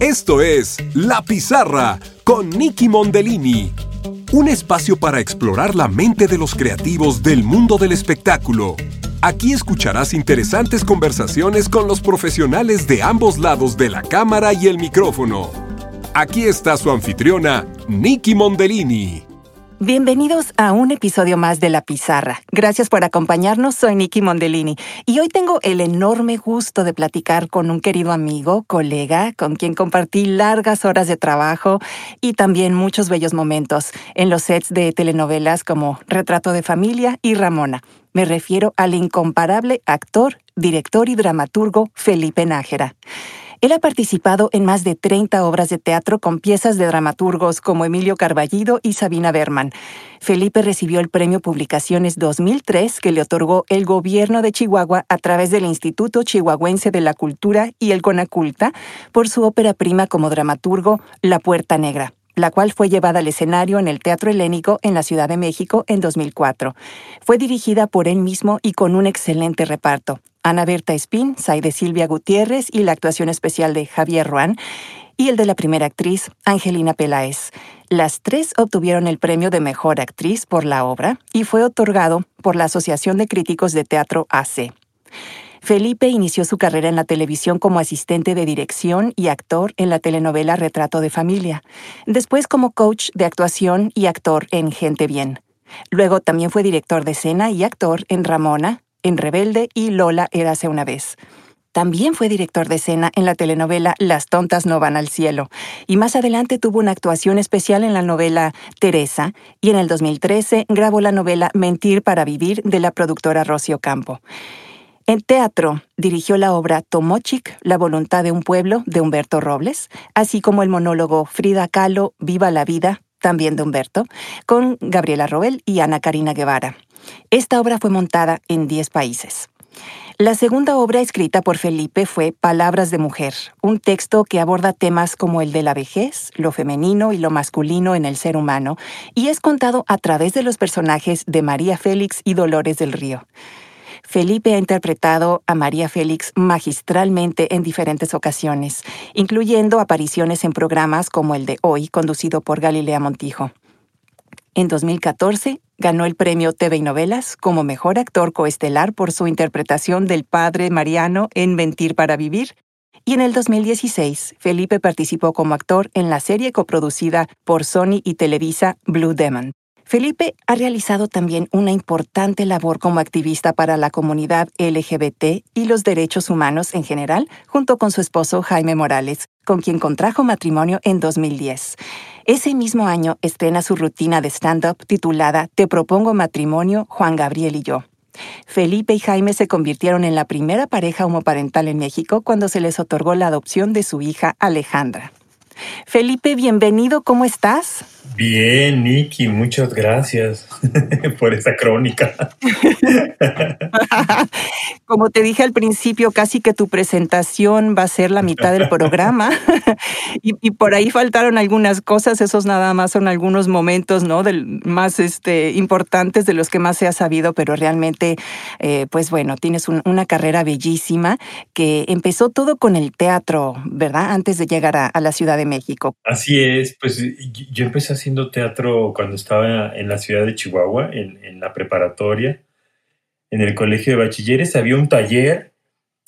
Esto es La Pizarra con Nicky Mondellini. Un espacio para explorar la mente de los creativos del mundo del espectáculo. Aquí escucharás interesantes conversaciones con los profesionales de ambos lados de la cámara y el micrófono. Aquí está su anfitriona, Nicky Mondellini. Bienvenidos a un episodio más de La Pizarra. Gracias por acompañarnos, soy Nicky Mondellini y hoy tengo el enorme gusto de platicar con un querido amigo, colega, con quien compartí largas horas de trabajo y también muchos bellos momentos en los sets de telenovelas como Retrato de Familia y Ramona. Me refiero al incomparable actor, director y dramaturgo Felipe Nájera. Él ha participado en más de 30 obras de teatro con piezas de dramaturgos como Emilio Carballido y Sabina Berman. Felipe recibió el Premio Publicaciones 2003 que le otorgó el gobierno de Chihuahua a través del Instituto Chihuahuense de la Cultura y el Conaculta por su ópera prima como dramaturgo La Puerta Negra la cual fue llevada al escenario en el Teatro Helénico en la Ciudad de México en 2004. Fue dirigida por él mismo y con un excelente reparto. Ana Berta Espín, Saide Silvia Gutiérrez y la actuación especial de Javier Ruán, y el de la primera actriz, Angelina Peláez. Las tres obtuvieron el premio de Mejor Actriz por la obra y fue otorgado por la Asociación de Críticos de Teatro AC. Felipe inició su carrera en la televisión como asistente de dirección y actor en la telenovela Retrato de Familia, después como coach de actuación y actor en Gente Bien. Luego también fue director de escena y actor en Ramona, en Rebelde y Lola Érase una vez. También fue director de escena en la telenovela Las tontas no van al cielo y más adelante tuvo una actuación especial en la novela Teresa y en el 2013 grabó la novela Mentir para vivir de la productora Rocio Campo. En teatro dirigió la obra Tomochic, La voluntad de un pueblo de Humberto Robles, así como el monólogo Frida Kahlo, Viva la vida, también de Humberto, con Gabriela Roel y Ana Karina Guevara. Esta obra fue montada en 10 países. La segunda obra escrita por Felipe fue Palabras de Mujer, un texto que aborda temas como el de la vejez, lo femenino y lo masculino en el ser humano, y es contado a través de los personajes de María Félix y Dolores del Río. Felipe ha interpretado a María Félix magistralmente en diferentes ocasiones, incluyendo apariciones en programas como el de Hoy, conducido por Galilea Montijo. En 2014 ganó el premio TV y Novelas como mejor actor coestelar por su interpretación del padre Mariano en Mentir para Vivir. Y en el 2016, Felipe participó como actor en la serie coproducida por Sony y Televisa Blue Demon. Felipe ha realizado también una importante labor como activista para la comunidad LGBT y los derechos humanos en general, junto con su esposo Jaime Morales, con quien contrajo matrimonio en 2010. Ese mismo año estrena su rutina de stand-up titulada Te propongo matrimonio, Juan Gabriel y yo. Felipe y Jaime se convirtieron en la primera pareja homoparental en México cuando se les otorgó la adopción de su hija Alejandra. Felipe, bienvenido, ¿cómo estás? Bien, Nicky, muchas gracias por esa crónica. Como te dije al principio, casi que tu presentación va a ser la mitad del programa y, por ahí faltaron algunas cosas, esos nada más son algunos momentos ¿no? Del, más este, importantes de los que más se ha sabido, pero realmente, eh, pues bueno, tienes una carrera bellísima que empezó todo con el teatro, ¿verdad? Antes de llegar a, a la Ciudad de México. Así es, pues yo empecé así teatro cuando estaba en la ciudad de Chihuahua, en, la preparatoria. En el colegio de bachilleres había un taller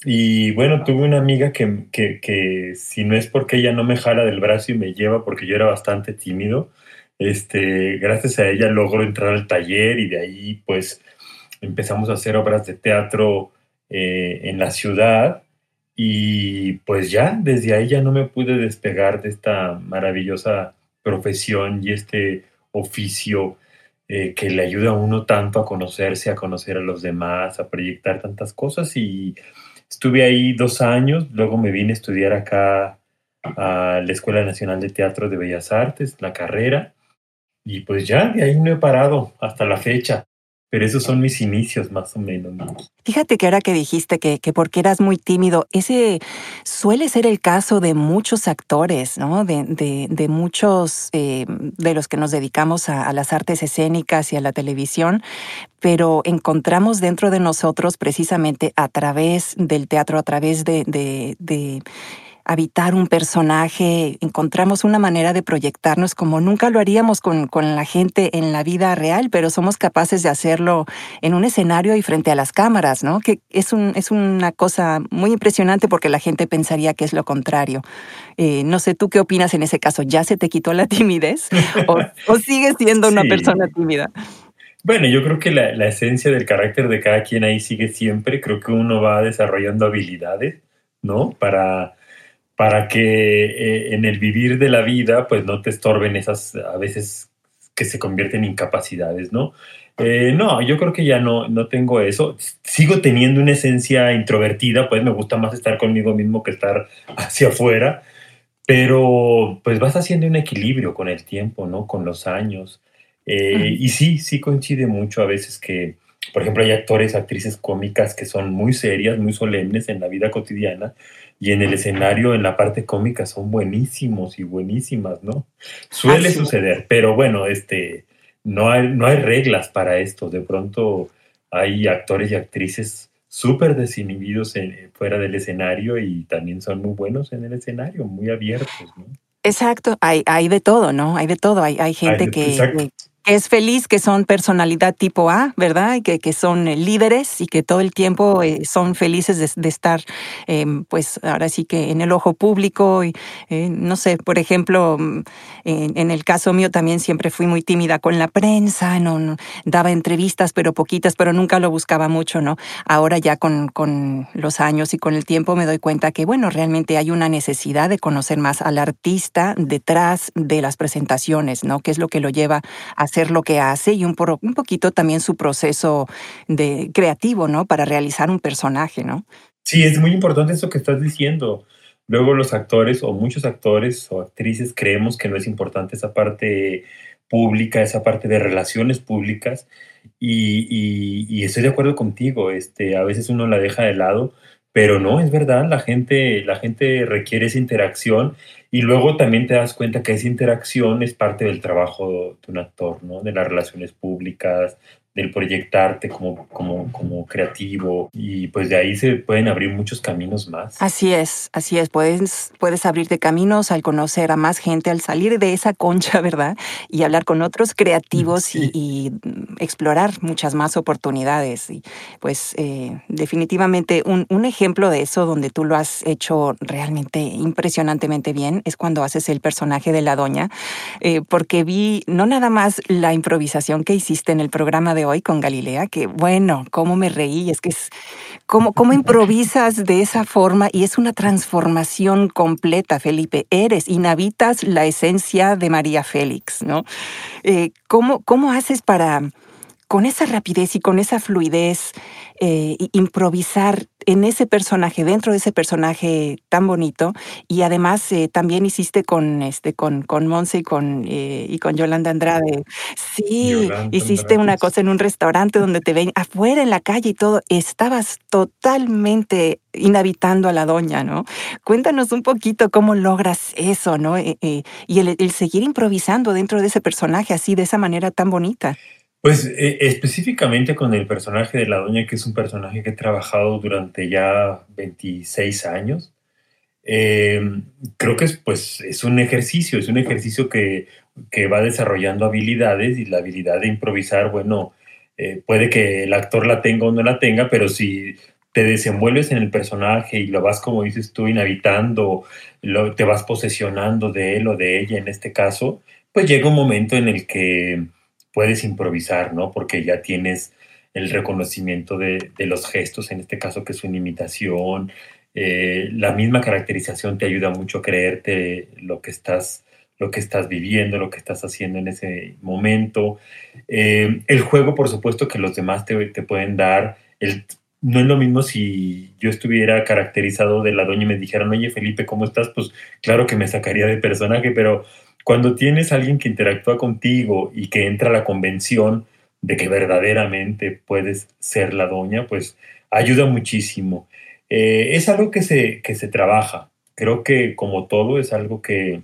y bueno, tuve una amiga que, que, si no es porque ella no me jala del brazo y me lleva porque yo era bastante tímido, este, gracias a ella logro entrar al taller y de ahí pues empezamos a hacer obras de teatro eh, en la ciudad y pues ya desde ahí ya no me pude despegar de esta maravillosa profesión y este oficio eh, que le ayuda a uno tanto a conocerse, a conocer a los demás, a proyectar tantas cosas. Y estuve ahí dos años, luego me vine a estudiar acá a la Escuela Nacional de Teatro de Bellas Artes, la carrera, y pues ya de ahí no he parado hasta la fecha. Pero esos son mis inicios más o menos. Fíjate que ahora que dijiste que, que, porque eras muy tímido, ese suele ser el caso de muchos actores, ¿no? De, de, muchos eh, de los que nos dedicamos a, a, las artes escénicas y a la televisión, pero encontramos dentro de nosotros precisamente a través del teatro, a través de habitar un personaje, encontramos una manera de proyectarnos como nunca lo haríamos con, con la gente en la vida real, pero somos capaces de hacerlo en un escenario y frente a las cámaras, ¿no? Que es, un, es una cosa muy impresionante porque la gente pensaría que es lo contrario. Eh, no sé, ¿tú qué opinas en ese caso? ¿Ya se te quitó la timidez o, o sigues siendo una persona tímida? Bueno, yo creo que la, la, esencia del carácter de cada quien ahí sigue siempre. Creo que uno va desarrollando habilidades, ¿no? Para, para que eh, en el vivir de la vida, pues no te estorben esas, a veces que se convierten en incapacidades, ¿no? Eh, no, yo creo que ya no, no tengo eso. Sigo teniendo una esencia introvertida, pues me gusta más estar conmigo mismo que estar hacia afuera, pero pues vas haciendo un equilibrio con el tiempo, ¿no? Con los años. Eh, y sí, sí coincide mucho a veces que, por ejemplo, hay actores, actrices cómicas que son muy serias, muy solemnes en la vida cotidiana y en el escenario, en la parte cómica, son buenísimos y buenísimas, ¿no? Suele suceder, pero bueno, este, no hay, no hay reglas para esto. De pronto hay actores y actrices súper desinhibidos en, fuera del escenario y también son muy buenos en el escenario, muy abiertos, ¿no? Exacto, hay, hay de todo, ¿no? Hay de todo. Hay, hay gente que, es feliz, que son personalidad tipo A, ¿verdad? Que, que son eh, líderes y que todo el tiempo eh, son felices de, estar, em, pues ahora sí que en el ojo público. Y, eh, no sé, por ejemplo, mm, en, el caso mío también siempre fui muy tímida con la prensa, no, daba entrevistas, pero poquitas, pero nunca lo buscaba mucho, ¿no? Ahora ya con, con los años y con el tiempo me doy cuenta que, bueno, realmente hay una necesidad de conocer más al artista detrás de las presentaciones, ¿no? ¿Qué es lo que lo lleva a lo que hace y un, un poquito también su proceso de creativo, ¿no? Para realizar un personaje, ¿no? Sí, es muy importante eso que estás diciendo. Luego los actores o muchos actores o actrices creemos que no es importante esa parte pública, esa parte de relaciones públicas y, y, estoy de acuerdo contigo, este, a veces uno la deja de lado, pero no, es verdad, la gente, la gente requiere esa interacción y luego también te das cuenta que esa interacción es parte del trabajo de un actor, ¿no? De las relaciones públicas, del proyectarte como, como, como creativo y pues de ahí se pueden abrir muchos caminos más. Así es, así es, puedes, puedes abrirte caminos al conocer a más gente, al salir de esa concha, ¿verdad? Y hablar con otros creativos y, explorar muchas más oportunidades. Y pues eh, definitivamente un, un ejemplo de eso donde tú lo has hecho realmente impresionantemente bien es cuando haces el personaje de la doña, eh, porque vi no nada más la improvisación que hiciste en el programa de hoy con Galilea, que bueno, cómo me reí, es que es cómo, cómo improvisas de esa forma y es una transformación completa, Felipe. Eres, inhabitas la esencia de María Félix, ¿no? Eh, ¿cómo, ¿Cómo haces para, con esa rapidez y con esa fluidez, eh, improvisar en ese personaje, dentro de ese personaje tan bonito. Y además eh, también hiciste con este, con, con Monse y con, eh, y con Yolanda Andrade. Sí, hiciste una cosa en un restaurante donde te ven afuera en la calle y todo. Estabas totalmente inhabitando a la doña, ¿no? Cuéntanos un poquito cómo logras eso, ¿no? y el, el seguir improvisando dentro de ese personaje así, de esa manera tan bonita. Pues eh, específicamente con el personaje de la doña, que es un personaje que he trabajado durante ya 26 años, em, creo que es, pues, es un ejercicio, es un ejercicio que, que, va desarrollando habilidades y la habilidad de improvisar, bueno, eh, puede que el actor la tenga o no la tenga, pero si te desenvuelves en el personaje y lo vas, como dices tú, inhabitando, lo, te vas posesionando de él o de ella en este caso, pues llega un momento en el que puedes improvisar, ¿no? Porque ya tienes el reconocimiento de, los gestos, en este caso que es una imitación. Eh, la misma caracterización te ayuda mucho a creerte lo que estás, lo que estás viviendo, lo que estás haciendo en ese momento. Eh, el juego, por supuesto, que los demás te, pueden dar. No es lo mismo si yo estuviera caracterizado de la doña y me dijeran, oye Felipe, ¿cómo estás? Pues claro que me sacaría de personaje, pero cuando tienes a alguien que interactúa contigo y que entra a la convención de que verdaderamente puedes ser la doña, pues ayuda muchísimo. Eh, es algo que se, que se trabaja. Creo que como todo es algo que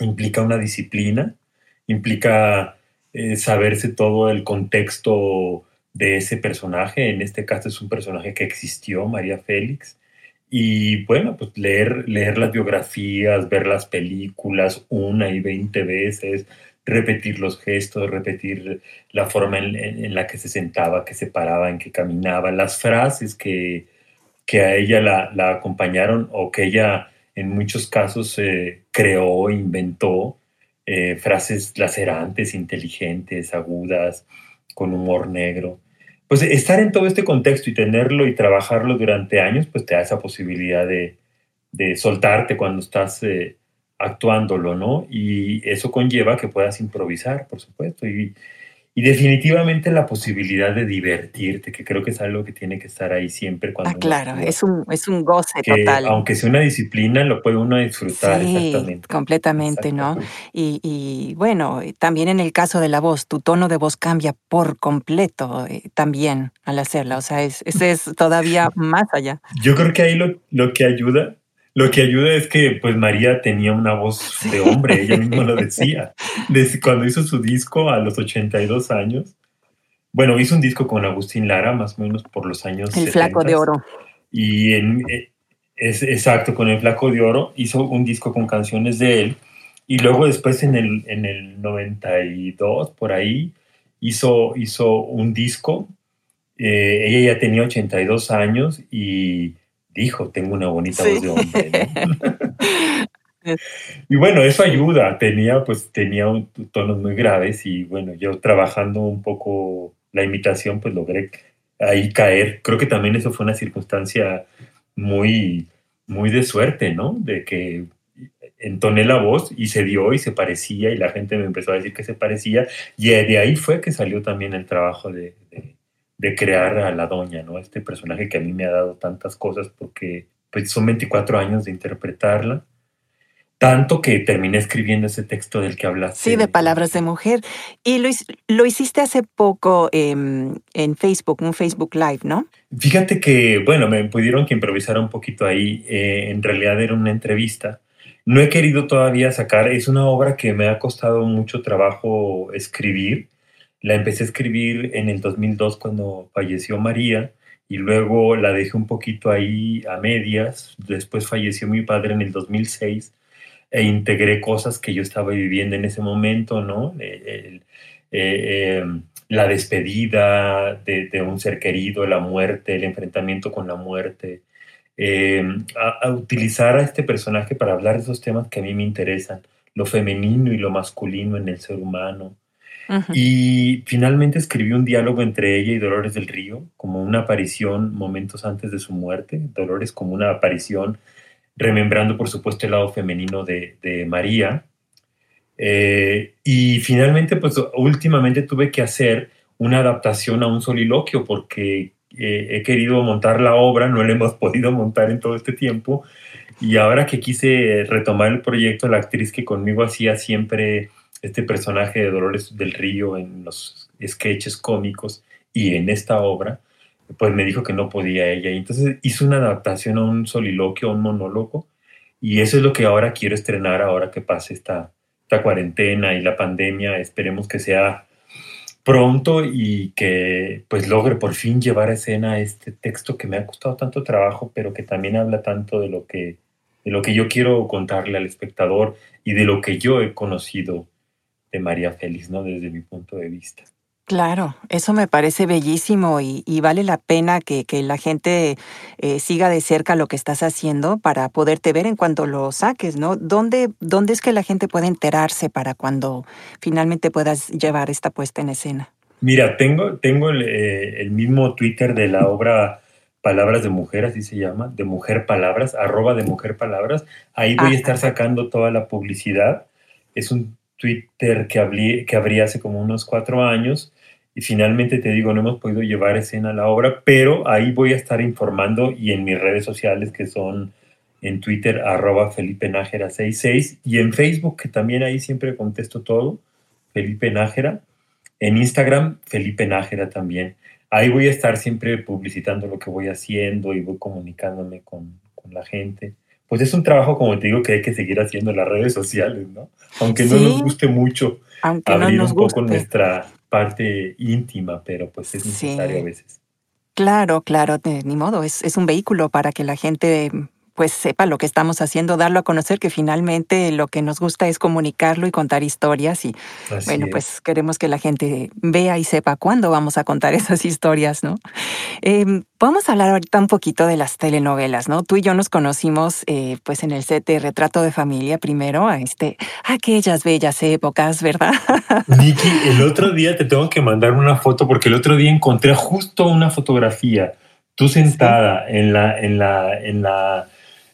implica una disciplina, implica eh, saberse todo el contexto de ese personaje. En este caso es un personaje que existió, María Félix, Y bueno, pues leer, leer las biografías, ver las películas una y veinte veces, repetir los gestos, repetir la forma en, la que se sentaba, que se paraba, en que caminaba, las frases que, que a ella la, acompañaron o que ella en muchos casos eh, creó, inventó, eh, frases lacerantes, inteligentes, agudas, con humor negro pues estar en todo este contexto y tenerlo y trabajarlo durante años, pues te da esa posibilidad de, soltarte cuando estás eh, actuándolo, ¿no? Y eso conlleva que puedas improvisar, por supuesto, y definitivamente la posibilidad de divertirte, que creo que es algo que tiene que estar ahí siempre cuando... Ah, claro, es un, es un goce total. Aunque sea una disciplina, lo puede uno disfrutar sí, exactamente. completamente, ¿no? Y, y, bueno, también en el caso de la voz, tu tono de voz cambia por completo eh, también al hacerla, o sea, es, ese es todavía más allá. Yo creo que ahí lo, lo que ayuda lo que ayuda es que pues María tenía una voz de hombre, ella misma lo decía. Desde cuando hizo su disco a los 82 años, bueno, hizo un disco con Agustín Lara, más o menos por los años. El Flaco de Oro. Y en, eh, es exacto, con el Flaco de Oro hizo un disco con canciones de él. Y luego después en el, en el 92, por ahí, hizo, hizo un disco. Eh, ella ya tenía 82 años y dijo, tengo una bonita voz de hombre. y bueno, eso ayuda. Tenía, pues, tenía tonos muy graves y bueno, yo trabajando un poco la imitación, pues logré ahí caer. Creo que también eso fue una circunstancia muy, muy de suerte, ¿no? De que entoné la voz y se dio y se parecía y la gente me empezó a decir que se parecía y de ahí fue que salió también el trabajo de de crear a la doña, ¿no? Este personaje que a mí me ha dado tantas cosas porque pues, son 24 años de interpretarla. Tanto que terminé escribiendo ese texto del que hablaste. Sí, de palabras de mujer. Y lo, lo hiciste hace poco em, en Facebook, un Facebook Live, ¿no? Fíjate que, bueno, me pudieron que improvisar un poquito ahí. Eh, en realidad era una entrevista. No he querido todavía sacar, es una obra que me ha costado mucho trabajo escribir la empecé a escribir en el 2002 cuando falleció María y luego la dejé un poquito ahí a medias. Después falleció mi padre en el 2006 e integré cosas que yo estaba viviendo en ese momento, ¿no? Eh, em, la despedida de, un ser querido, la muerte, el enfrentamiento con la muerte. Em, a, utilizar a este personaje para hablar de esos temas que a mí me interesan, lo femenino y lo masculino en el ser humano, y finalmente escribí un diálogo entre ella y Dolores del Río, como una aparición momentos antes de su muerte. Dolores como una aparición, remembrando por supuesto el lado femenino de, María. Eh, y finalmente, pues últimamente tuve que hacer una adaptación a un soliloquio porque eh, he querido montar la obra, no la hemos podido montar en todo este tiempo. Y ahora que quise retomar el proyecto, la actriz que conmigo hacía siempre este personaje de Dolores del Río en los sketches cómicos y en esta obra, pues me dijo que no podía ella. Y entonces hizo una adaptación a un soliloquio, a un monólogo, y eso es lo que ahora quiero estrenar ahora que pase esta, esta cuarentena y la pandemia. Esperemos que sea pronto y que pues logre por fin llevar a escena este texto que me ha costado tanto trabajo, pero que también habla tanto de lo que, de lo que yo quiero contarle al espectador y de lo que yo he conocido de María Félix, ¿no? Desde mi punto de vista. Claro, eso me parece bellísimo y, vale la pena que, la gente eh, siga de cerca lo que estás haciendo para poderte ver en cuanto lo saques, ¿no? ¿Dónde, ¿Dónde es que la gente puede enterarse para cuando finalmente puedas llevar esta puesta en escena? Mira, tengo, tengo el, eh, mismo Twitter de la obra Palabras de Mujer, así se llama, de Mujer Palabras, arroba de Mujer Palabras. Ahí voy a estar sacando toda la publicidad. Es un Twitter que, abrí, que abrí hace como unos cuatro años y finalmente te digo, no hemos podido llevar escena a la obra, pero ahí voy a estar informando y en mis redes sociales que son en Twitter arroba Felipe Nájera 66 y en Facebook que también ahí siempre contesto todo, Felipe Nájera, en Instagram Felipe Nájera también. Ahí voy a estar siempre publicitando lo que voy haciendo y voy comunicándome con, con la gente pues es un trabajo, como te digo, que hay que seguir haciendo en las redes sociales, ¿no? Aunque no nos guste mucho abrir un poco nuestra parte íntima, pero pues es necesario a veces. Claro, claro, ni modo, es, es un vehículo para que la gente pues sepa lo que estamos haciendo, darlo a conocer, que finalmente lo que nos gusta es comunicarlo y contar historias y bueno, pues queremos que la gente vea y sepa cuándo vamos a contar esas historias, ¿no? Em, vamos a hablar ahorita un poquito de las telenovelas, ¿no? Tú y yo nos conocimos eh, pues en el set de Retrato de Familia primero, a este, aquellas bellas épocas, ¿verdad? Niki, el otro día te tengo que mandar una foto porque el otro día encontré justo una fotografía, tú sentada en la, en la, en la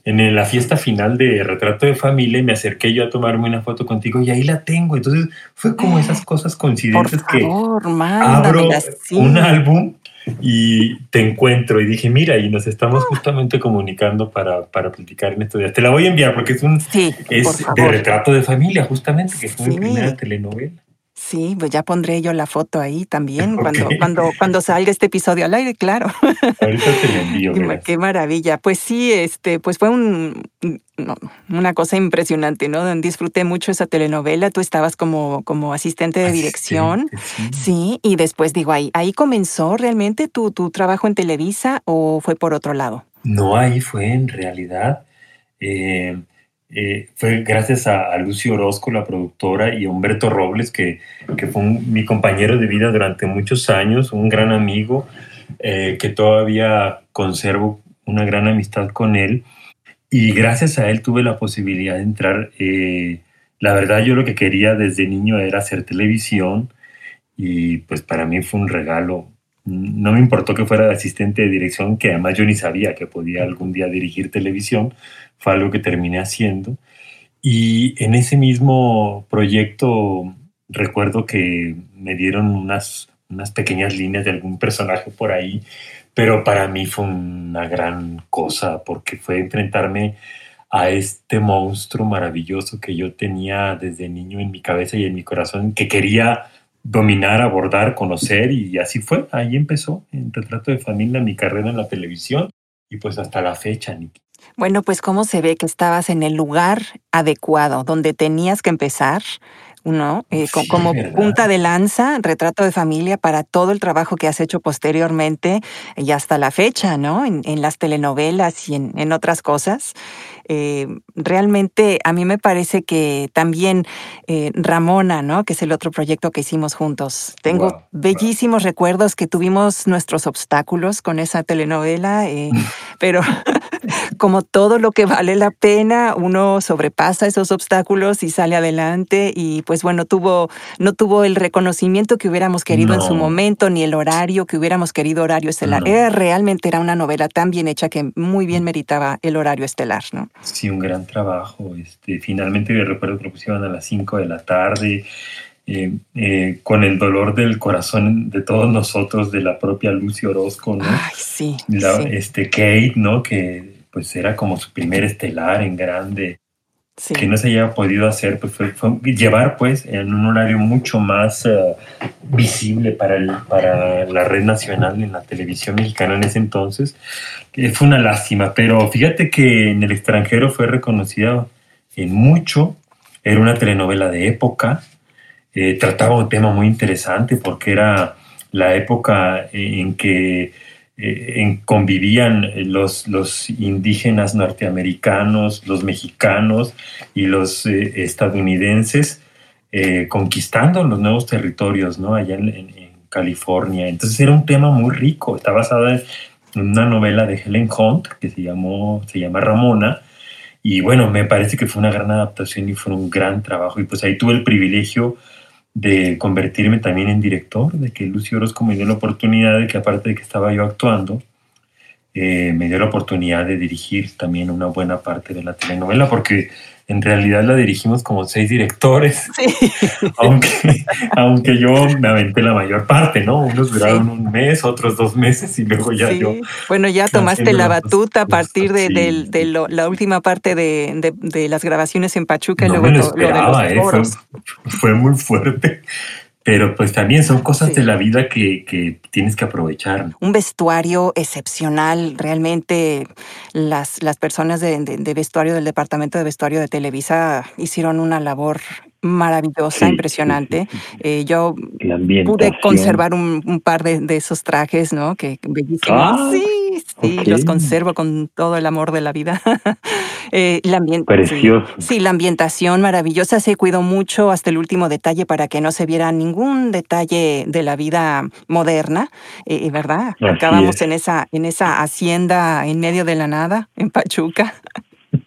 en la fiesta final de Retrato de Familia y me acerqué yo a tomarme una foto contigo y ahí la tengo. Entonces fue como esas cosas coincidentes que abro un álbum y te encuentro y dije, mira, y nos estamos ah. justamente comunicando para, para platicar en estos días. Te la voy a enviar porque es un es de Retrato de Familia, justamente, que fue mi primera telenovela. Sí, pues ya pondré yo la foto ahí también cuando, cuando, cuando salga este episodio al aire, claro. Ahorita te lo envío. Qué, qué, maravilla. Pues sí, este, pues fue un, una cosa impresionante, ¿no? Disfruté mucho esa telenovela. Tú estabas como, como asistente de dirección. Sí. y después digo, ahí, ahí comenzó realmente tu, tu trabajo en Televisa o fue por otro lado? No, ahí fue en realidad. Eh, eh, fue gracias a, Lucio Orozco, la productora, y a Humberto Robles, que, fue mi compañero de vida durante muchos años, un gran amigo, eh, que todavía conservo una gran amistad con él. Y gracias a él tuve la posibilidad de entrar. Eh, la verdad, yo lo que quería desde niño era hacer televisión y pues para mí fue un regalo. No me importó que fuera asistente de dirección, que además yo ni sabía que podía algún día dirigir televisión, fue algo que terminé haciendo. Y en ese mismo proyecto recuerdo que me dieron unas, unas pequeñas líneas de algún personaje por ahí, pero para mí fue una gran cosa porque fue enfrentarme a este monstruo maravilloso que yo tenía desde niño en mi cabeza y en mi corazón, que quería dominar, abordar, conocer y así fue. Ahí empezó en Retrato de Familia mi carrera en la televisión y pues hasta la fecha, Niki. Bueno, pues cómo se ve que estabas en el lugar adecuado, donde tenías que empezar, ¿no? Eh, como punta de lanza, retrato de familia para todo el trabajo que has hecho posteriormente y hasta la fecha, ¿no? En, las telenovelas y en, otras cosas. Eh, realmente a mí me parece que también eh, Ramona, ¿no? Que es el otro proyecto que hicimos juntos. Tengo bellísimos recuerdos que tuvimos nuestros obstáculos con esa telenovela, pero como todo lo que vale la pena, uno sobrepasa esos obstáculos y sale adelante y pues bueno, tuvo, no tuvo el reconocimiento que hubiéramos querido en su momento, ni el horario que hubiéramos querido horario estelar. realmente era una novela tan bien hecha que muy bien meritaba el horario estelar, ¿no? Sí, un gran trabajo. Este, finalmente recuerdo que lo pusieron a las 5 de la tarde. Eh, eh, con el dolor del corazón de todos nosotros, de la propia Lucy Orozco, ¿no? Ay, sí, Este Kate, ¿no? Que pues era como su primer estelar en grande. Que no se haya podido hacer, pues fue, llevar pues en un horario mucho más eh, visible para, el, para la red nacional en la televisión mexicana en ese entonces. fue una lástima, pero fíjate que en el extranjero fue reconocida en mucho. Era una telenovela de época, eh, trataba un tema muy interesante porque era la época en que eh, convivían los, los indígenas norteamericanos, los mexicanos y los eh, estadounidenses eh, conquistando los nuevos territorios, ¿no? Allá en, California. Entonces era un tema muy rico. Está basada en una novela de Helen Hunt que se, llamó, se llama Ramona. Y bueno, me parece que fue una gran adaptación y fue un gran trabajo. Y pues ahí tuve el privilegio convertirme también en director, de que Lucio Orozco me dio la oportunidad de que aparte de que estaba yo actuando, eh, me dio la oportunidad de dirigir también una buena parte de la telenovela, porque en realidad la dirigimos como seis directores, aunque, aunque yo me aventé la mayor parte, ¿no? Unos duraron un mes, otros dos meses y luego ya yo... Bueno, ya tomaste la batuta a partir de, la última parte de, las grabaciones en Pachuca y luego lo, de los ¿eh? fue muy fuerte. Pero pues también son cosas de la vida que, tienes que aprovechar. Un vestuario excepcional, realmente las, las personas de, vestuario del Departamento de Vestuario de Televisa hicieron una labor maravillosa, impresionante. Eh, yo pude conservar un, par de, esos trajes, ¿no? Que bellísimos. Ah, sí, sí, los conservo con todo el amor de la vida. eh, la Precioso. Sí, la ambientación maravillosa. Se cuidó mucho hasta el último detalle para que no se viera ningún detalle de la vida moderna, eh, ¿verdad? Acabamos en esa, en esa hacienda en medio de la nada, en Pachuca.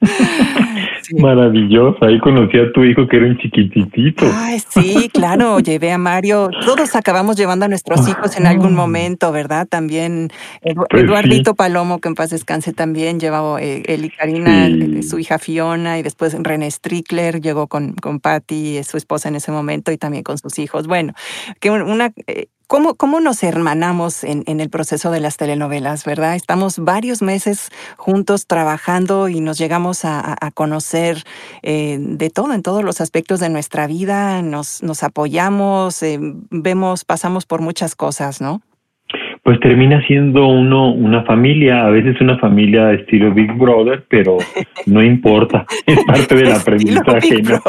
Maravilloso, ahí conocí a tu hijo que era un chiquitito. Ay, sí, claro, llevé a Mario. Todos acabamos llevando a nuestros hijos en algún momento, ¿verdad? También pues Eduardito Palomo, que en paz descanse, también llevaba eh, él y Karina, eh, su hija Fiona, y después René Strickler llegó con, con Patty, su esposa en ese momento, y también con sus hijos. Bueno, que una, eh, ¿Cómo, ¿Cómo, nos hermanamos en, en, el proceso de las telenovelas, verdad? Estamos varios meses juntos trabajando y nos llegamos a, a conocer eh, de todo, en todos los aspectos de nuestra vida, nos, nos apoyamos, eh, vemos, pasamos por muchas cosas, ¿no? Pues termina siendo uno una familia, a veces una familia estilo Big Brother, pero no importa, es parte del aprendizaje, ¿no?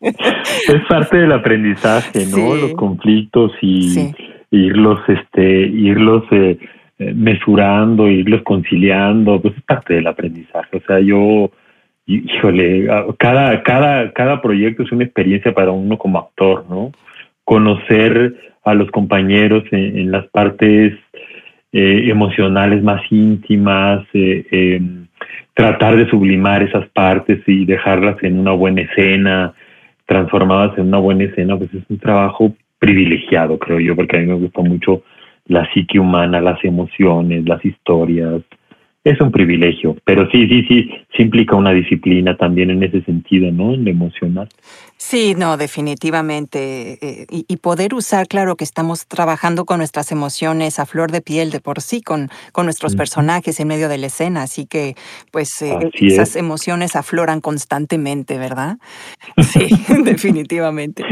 es parte del aprendizaje, ¿no? Los conflictos y irlos, este, irlos eh, eh, mesurando, irlos conciliando, pues es parte del aprendizaje. O sea, yo, híjole, cada, cada, cada proyecto es una experiencia para uno como actor, ¿no? Conocer a los compañeros en, las partes eh, emocionales más íntimas, eh, em, tratar de sublimar esas partes y dejarlas en una buena escena, transformadas en una buena escena, pues es un trabajo privilegiado, creo yo, porque a mí me gusta mucho la psique humana, las emociones, las historias, es un privilegio, pero sí, sí, sí, sí implica una disciplina también en ese sentido, ¿no? En lo emocional. Sí, no, definitivamente. Eh, y, poder usar, claro, que estamos trabajando con nuestras emociones a flor de piel de por sí, con, con nuestros personajes en medio de la escena, así que pues eh, esas emociones afloran constantemente, ¿verdad? Sí, definitivamente.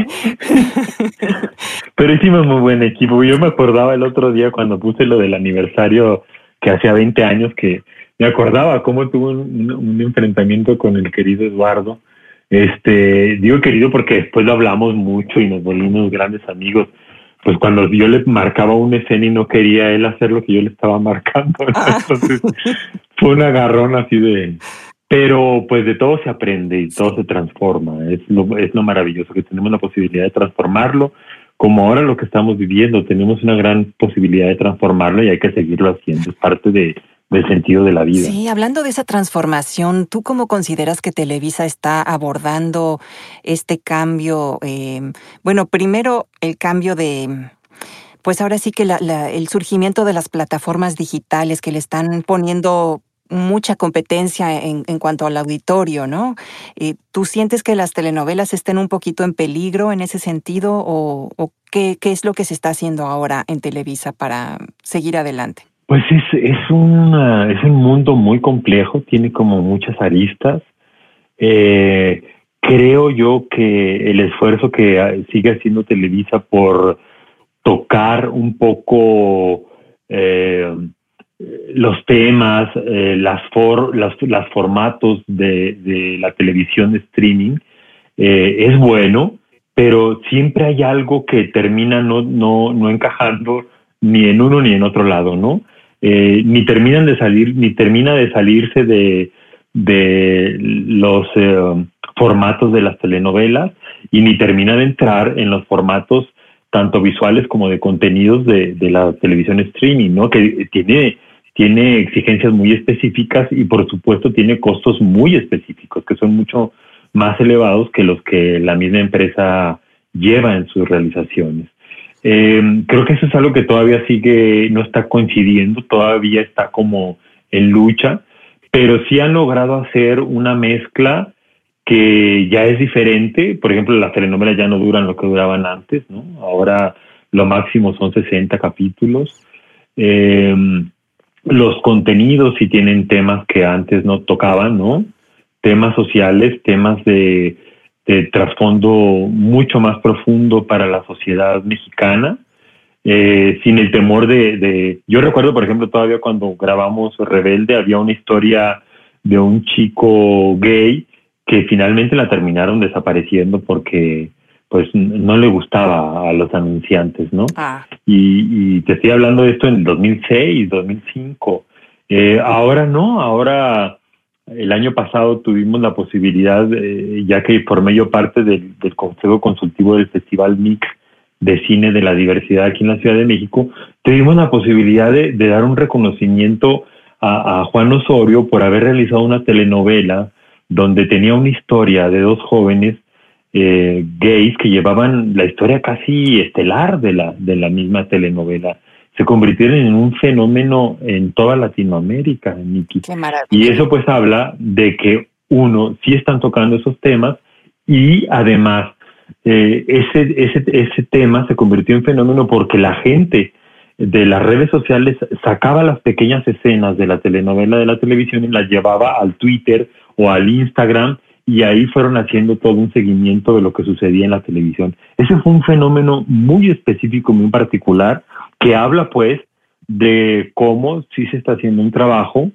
Pero hicimos muy buen equipo. Yo me acordaba el otro día cuando puse lo del aniversario que hacía 20 años que me acordaba cómo tuvo un, enfrentamiento con el querido Eduardo. Este, digo querido porque después lo hablamos mucho y nos volvimos grandes amigos. Pues cuando yo le marcaba una escena y no quería él hacer lo que yo le estaba marcando, ah. entonces fue un agarrón así de, pero pues de todo se aprende y todo se transforma. Es lo, es lo maravilloso que tenemos la posibilidad de transformarlo como ahora lo que estamos viviendo, tenemos una gran posibilidad de transformarlo y hay que seguirlo haciendo, es parte de, del sentido de la vida. Sí, hablando de esa transformación, ¿tú cómo consideras que Televisa está abordando este cambio? Eh, bueno, primero el cambio de, pues ahora sí que el surgimiento de las plataformas digitales que le están poniendo mucha competencia en, cuanto al auditorio, ¿no? Eh, ¿Tú sientes que las telenovelas estén un poquito en peligro en ese sentido o, qué, qué, es lo que se está haciendo ahora en Televisa para seguir adelante? Pues es, es, una, es un mundo muy complejo, tiene como muchas aristas. Eh, creo yo que el esfuerzo que sigue haciendo Televisa por tocar un poco eh, los temas, eh, las, for, las, formatos de, de, la televisión de streaming eh, es bueno, pero siempre hay algo que termina no, no, no encajando ni en uno ni en otro lado, ¿no? Eh, ni terminan de salir, ni termina de salirse de, de los formatos de las telenovelas y ni termina de entrar en los formatos tanto visuales como de contenidos de, de la televisión streaming, ¿no? Que tiene tiene exigencias muy específicas y por supuesto tiene costos muy específicos que son mucho más elevados que los que la misma empresa lleva en sus realizaciones. Eh, creo que eso es algo que todavía sigue, no está coincidiendo, todavía está como en lucha, pero sí han logrado hacer una mezcla que ya es diferente. Por ejemplo, las telenovelas ya no duran lo que duraban antes, ¿no? Ahora lo máximo son 60 capítulos. Eh, los contenidos sí tienen temas que antes no tocaban, ¿no? Temas sociales, temas de, trasfondo mucho más profundo para la sociedad mexicana, eh, sin el temor de, Yo recuerdo, por ejemplo, todavía cuando grabamos Rebelde, había una historia de un chico gay que finalmente la terminaron desapareciendo porque pues no le gustaba a los anunciantes, ¿no? Ah. Y, te estoy hablando de esto en 2006, 2005. Eh, ahora no, ahora el año pasado tuvimos la posibilidad, eh, ya que por medio parte del, Consejo Consultivo del Festival Mix de Cine de la Diversidad aquí en la Ciudad de México, tuvimos la posibilidad de, dar un reconocimiento a, Juan Osorio por haber realizado una telenovela donde tenía una historia de dos jóvenes eh, gays que llevaban la historia casi estelar de la, de la misma telenovela se convirtieron en un fenómeno en toda Latinoamérica, Niki. Y eso pues habla de que uno, sí están tocando esos temas y además eh, ese, ese, ese tema se convirtió en fenómeno porque la gente de las redes sociales sacaba las pequeñas escenas de la telenovela de la televisión y las llevaba al Twitter o al Instagram y ahí fueron haciendo todo un seguimiento de lo que sucedía en la televisión. Ese fue un fenómeno muy específico, muy particular, que habla pues de cómo sí se está haciendo un trabajo,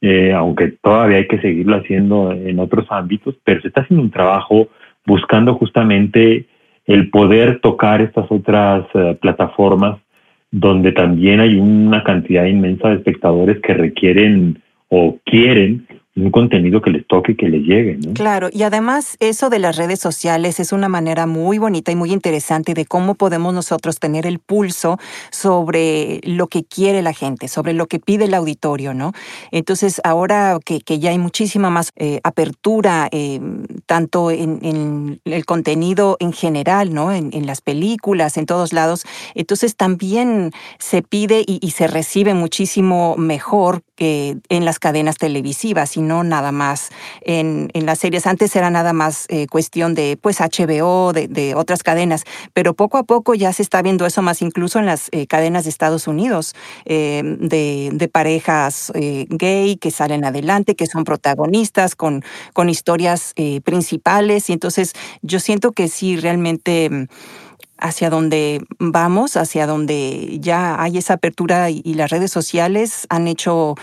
eh, aunque todavía hay que seguirlo haciendo en otros ámbitos, pero se está haciendo un trabajo buscando justamente el poder tocar estas otras eh, plataformas donde también hay una cantidad inmensa de espectadores que requieren o quieren un contenido que les toque y que les llegue. ¿no? Claro, y además eso de las redes sociales es una manera muy bonita y muy interesante de cómo podemos nosotros tener el pulso sobre lo que quiere la gente, sobre lo que pide el auditorio, ¿no? Entonces, ahora que, ya hay muchísima más eh, apertura, eh, tanto en, el contenido en general, ¿no? En, las películas, en todos lados, entonces también se pide y, y se recibe muchísimo mejor que en las cadenas televisivas no nada más en, en las series. Antes era nada más eh, cuestión de pues HBO, de, de, otras cadenas, pero poco a poco ya se está viendo eso más incluso en las eh, cadenas de Estados Unidos, eh, de, de, parejas gay que salen adelante, que son protagonistas con, con historias principales. Y entonces yo siento que sí, realmente mm, hacia donde vamos, hacia donde ya hay esa apertura y las redes sociales han hecho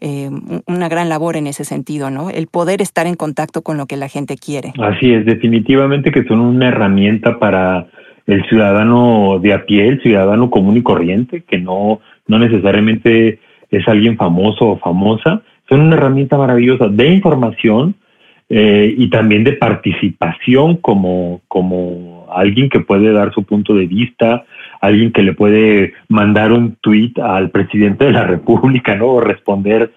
eh, una gran labor en ese sentido, ¿no? El poder estar en contacto con lo que la gente quiere. Así es, definitivamente que son una herramienta para el ciudadano de a pie, el ciudadano común y corriente, que no, no necesariamente es alguien famoso o famosa, son una herramienta maravillosa de información eh, y también de participación como, como alguien que puede dar su punto de vista, alguien que le puede mandar un tuit al presidente de la República, ¿no? O responder.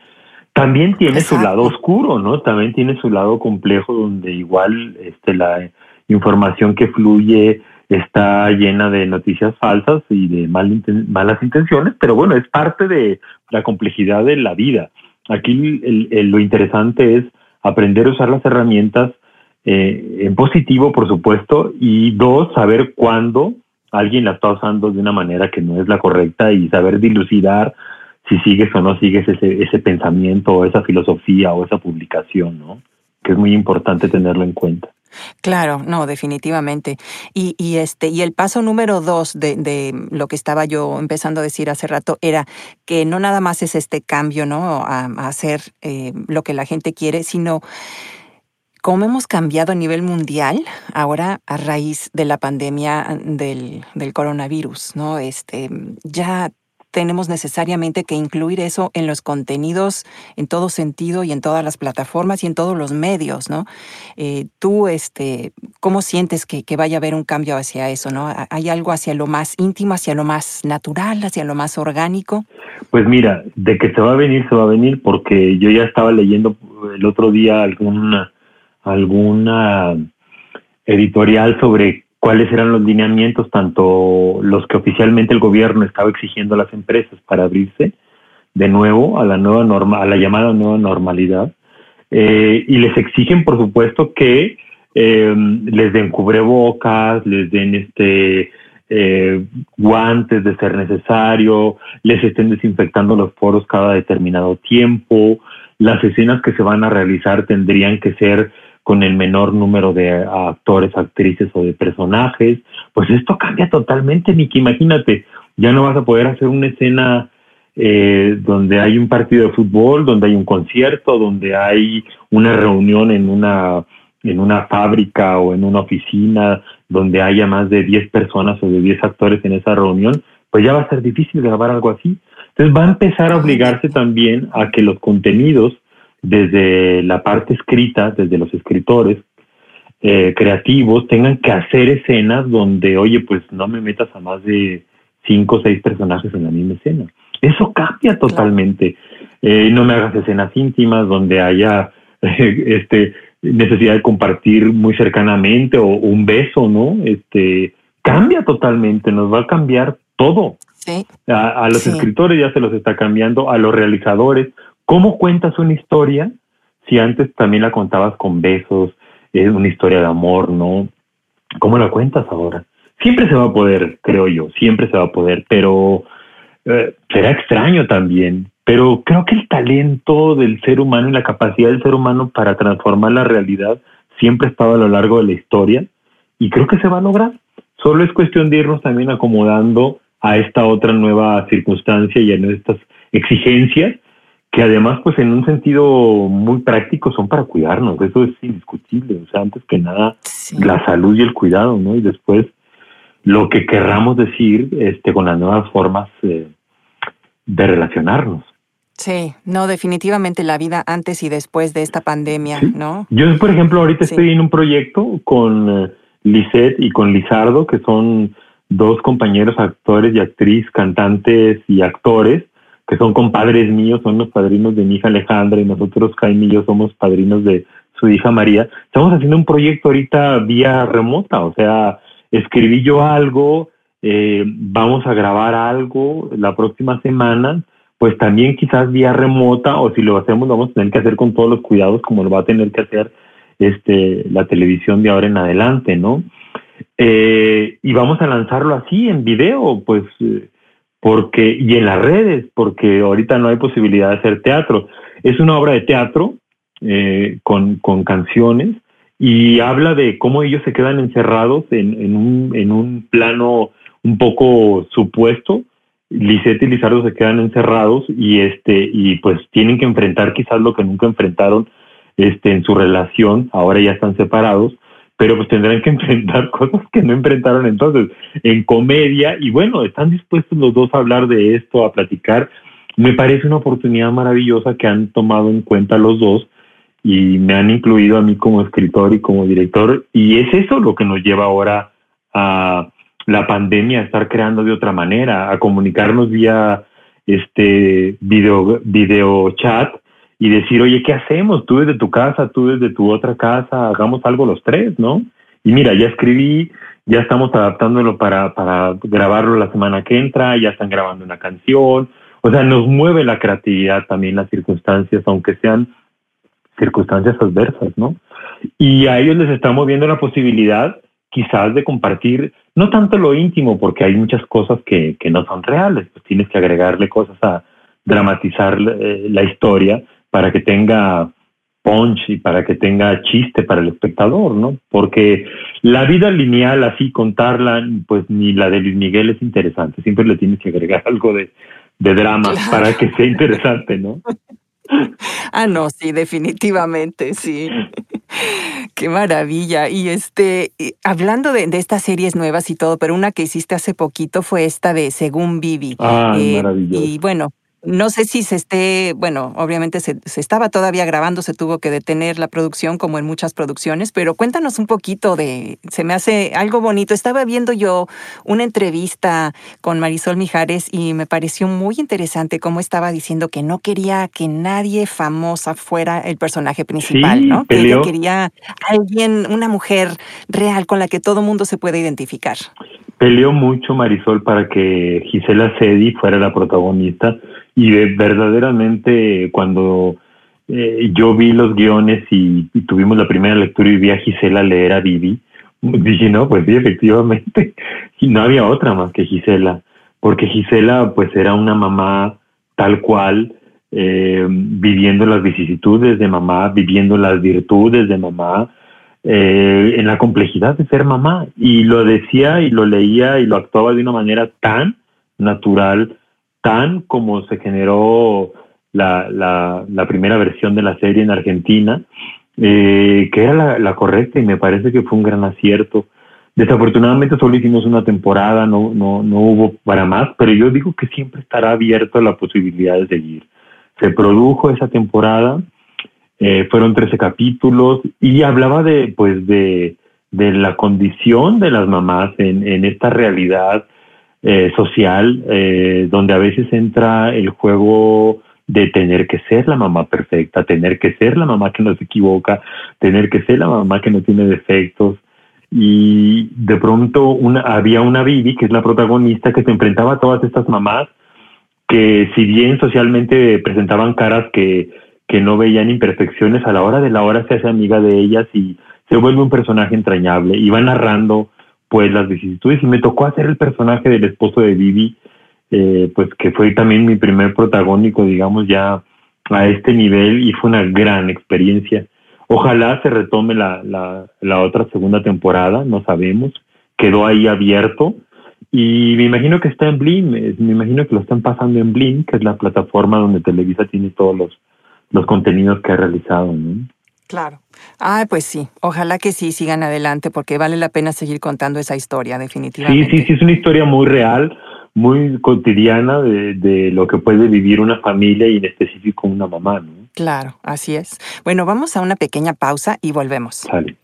También tiene su lado oscuro, ¿no? También tiene su lado complejo donde igual este, la información que fluye está llena de noticias falsas y de malas intenciones, pero bueno, es parte de la complejidad de la vida. Aquí lo interesante es aprender a usar las herramientas eh, en positivo, por supuesto, y dos, saber cuándo alguien la está usando de una manera que no es la correcta y saber dilucidar si sigues o no sigues ese, ese pensamiento o esa filosofía o esa publicación, ¿no? Que es muy importante tenerlo en cuenta. Claro, no, definitivamente. Y, y, este, y el paso número dos de, de, lo que estaba yo empezando a decir hace rato era que no nada más es este cambio, ¿no? A, hacer eh, lo que la gente quiere, sino cómo hemos cambiado a nivel mundial ahora a raíz de la pandemia del, del coronavirus, ¿no? Este, ya tenemos necesariamente que incluir eso en los contenidos en todo sentido y en todas las plataformas y en todos los medios, ¿no? Eh, tú, este, ¿cómo sientes que, que, vaya a haber un cambio hacia eso, ¿no? ¿Hay algo hacia lo más íntimo, hacia lo más natural, hacia lo más orgánico? Pues mira, de que se va a venir, se va a venir, porque yo ya estaba leyendo el otro día alguna alguna editorial sobre cuáles eran los lineamientos, tanto los que oficialmente el gobierno estaba exigiendo a las empresas para abrirse de nuevo a la nueva norma, a la llamada nueva normalidad, eh, y les exigen, por supuesto, que eh, les den cubrebocas, les den este eh, guantes de ser necesario, les estén desinfectando los poros cada determinado tiempo. Las escenas que se van a realizar tendrían que ser con el menor número de actores, actrices o de personajes, pues esto cambia totalmente, Miki. Imagínate, ya no vas a poder hacer una escena eh, donde hay un partido de fútbol, donde hay un concierto, donde hay una reunión en una en una fábrica o en una oficina donde haya más de 10 personas o de 10 actores en esa reunión, pues ya va a ser difícil grabar algo así. Entonces va a empezar a obligarse también a que los contenidos, desde la parte escrita, desde los escritores eh, creativos, tengan que hacer escenas donde, oye, pues no me metas a más de cinco o seis personajes en la misma escena. Eso cambia totalmente. Eh, no me hagas escenas íntimas donde haya este necesidad de compartir muy cercanamente o, un beso, ¿no? Este cambia totalmente, nos va a cambiar todo. A, los escritores ya se los está cambiando, a los realizadores. ¿Cómo cuentas una historia si antes también la contabas con besos, es una historia de amor, ¿no? ¿Cómo la cuentas ahora? Siempre se va a poder, creo yo, siempre se va a poder, pero eh, será extraño también. Pero creo que el talento del ser humano y la capacidad del ser humano para transformar la realidad siempre ha estado a lo largo de la historia y creo que se va a lograr. Solo es cuestión de irnos también acomodando a esta otra nueva circunstancia y a estas exigencias que además pues en un sentido muy práctico son para cuidarnos, eso es indiscutible, o sea, antes que nada la salud y el cuidado, ¿no? Y después lo que querramos decir este, con las nuevas formas eh, de relacionarnos. Sí, no, definitivamente la vida antes y después de esta pandemia, ¿no? Yo, por ejemplo, ahorita estoy en un proyecto con eh, Lisette y con Lizardo, que son dos compañeros actores y actriz, cantantes y actores, que son compadres míos, son los padrinos de mi hija Alejandra y nosotros, Jaime y yo, somos padrinos de su hija María. Estamos haciendo un proyecto ahorita vía remota, o sea, escribí yo algo, eh, vamos a grabar algo la próxima semana, pues también quizás vía remota, o si lo hacemos, lo vamos a tener que hacer con todos los cuidados, como lo va a tener que hacer este, la televisión de ahora en adelante, ¿no? Eh, y vamos a lanzarlo así en video, pues, eh, porque, y en las redes, porque ahorita no hay posibilidad de hacer teatro. Es una obra de teatro eh, con, con, canciones y habla de cómo ellos se quedan encerrados en, en, un, en un plano un poco supuesto. Lisette y Lizardo se quedan encerrados y este y pues tienen que enfrentar quizás lo que nunca enfrentaron este en su relación, ahora ya están separados pero pues tendrán que enfrentar cosas que no enfrentaron entonces en comedia y bueno, están dispuestos los dos a hablar de esto, a platicar. Me parece una oportunidad maravillosa que han tomado en cuenta los dos y me han incluido a mí como escritor y como director y es eso lo que nos lleva ahora a la pandemia a estar creando de otra manera, a comunicarnos vía este video video chat y decir, oye, ¿qué hacemos? Tú desde tu casa, tú desde tu otra casa, hagamos algo los tres, ¿no? Y mira, ya escribí, ya estamos adaptándolo para, para grabarlo la semana que entra, ya están grabando una canción, o sea, nos mueve la creatividad también las circunstancias, aunque sean circunstancias adversas, ¿no? Y a ellos les está moviendo la posibilidad quizás de compartir, no tanto lo íntimo, porque hay muchas cosas que, que no son reales, pues tienes que agregarle cosas a dramatizar eh, la historia, para que tenga punch y para que tenga chiste para el espectador, ¿no? Porque la vida lineal, así contarla, pues ni la de Luis Miguel es interesante. Siempre le tienes que agregar algo de, drama para que sea interesante, ¿no? Ah, no, sí, definitivamente, sí. Qué maravilla. Y este, hablando de, estas series nuevas y todo, pero una que hiciste hace poquito fue esta de Según Vivi. Ah, eh, maravilloso. Y bueno, no sé si se esté, bueno, obviamente se, estaba todavía grabando, se tuvo que detener la producción como en muchas producciones, pero cuéntanos un poquito de, se me hace algo bonito. Estaba viendo yo una entrevista con Marisol Mijares y me pareció muy interesante cómo estaba diciendo que no quería que nadie famosa fuera el personaje principal, ¿no? Que ella quería alguien, una mujer real con la que todo mundo se puede identificar. Peleó mucho Marisol para que Gisela Cedi fuera la protagonista y verdaderamente cuando eh, yo vi los guiones y, tuvimos la primera lectura y vi a Gisela leer a Vivi, dije, no, pues sí, efectivamente, y no había otra más que Gisela, porque Gisela pues era una mamá tal cual, eh, viviendo las vicisitudes de mamá, viviendo las virtudes de mamá, eh, en la complejidad de ser mamá, y lo decía y lo leía y lo actuaba de una manera tan natural, tan como se generó la, la, primera versión de la serie en Argentina, eh, que era la, correcta y me parece que fue un gran acierto. Desafortunadamente solo hicimos una temporada, no, no, no hubo para más, pero yo digo que siempre estará abierto la posibilidad de seguir. Se produjo esa temporada, eh, fueron 13 capítulos y hablaba de, pues, de, de la condición de las mamás en, en esta realidad eh, social, eh, donde a veces entra el juego de tener que ser la mamá perfecta, tener que ser la mamá que no se equivoca, tener que ser la mamá que no tiene defectos. Y de pronto una, había una Bibi, que es la protagonista, que se enfrentaba a todas estas mamás que si bien socialmente presentaban caras que, que no veían imperfecciones, a la hora de la hora se hace amiga de ellas y se vuelve un personaje entrañable y va narrando pues las vicisitudes y me tocó hacer el personaje del esposo de Vivi, eh, pues que fue también mi primer protagónico, digamos, ya a este nivel y fue una gran experiencia. Ojalá se retome la, la, la otra segunda temporada, no sabemos, quedó ahí abierto y me imagino que está en Blim, me imagino que lo están pasando en Blim, que es la plataforma donde Televisa tiene todos los, los contenidos que ha realizado. ¿no? Claro. Ah, pues sí. Ojalá que sí sigan adelante porque vale la pena seguir contando esa historia, definitivamente. Sí, sí, sí, es una historia muy real, muy cotidiana de, de lo que puede vivir una familia y en específico una mamá, ¿no? Claro, así es. Bueno, vamos a una pequeña pausa y volvemos. Sale.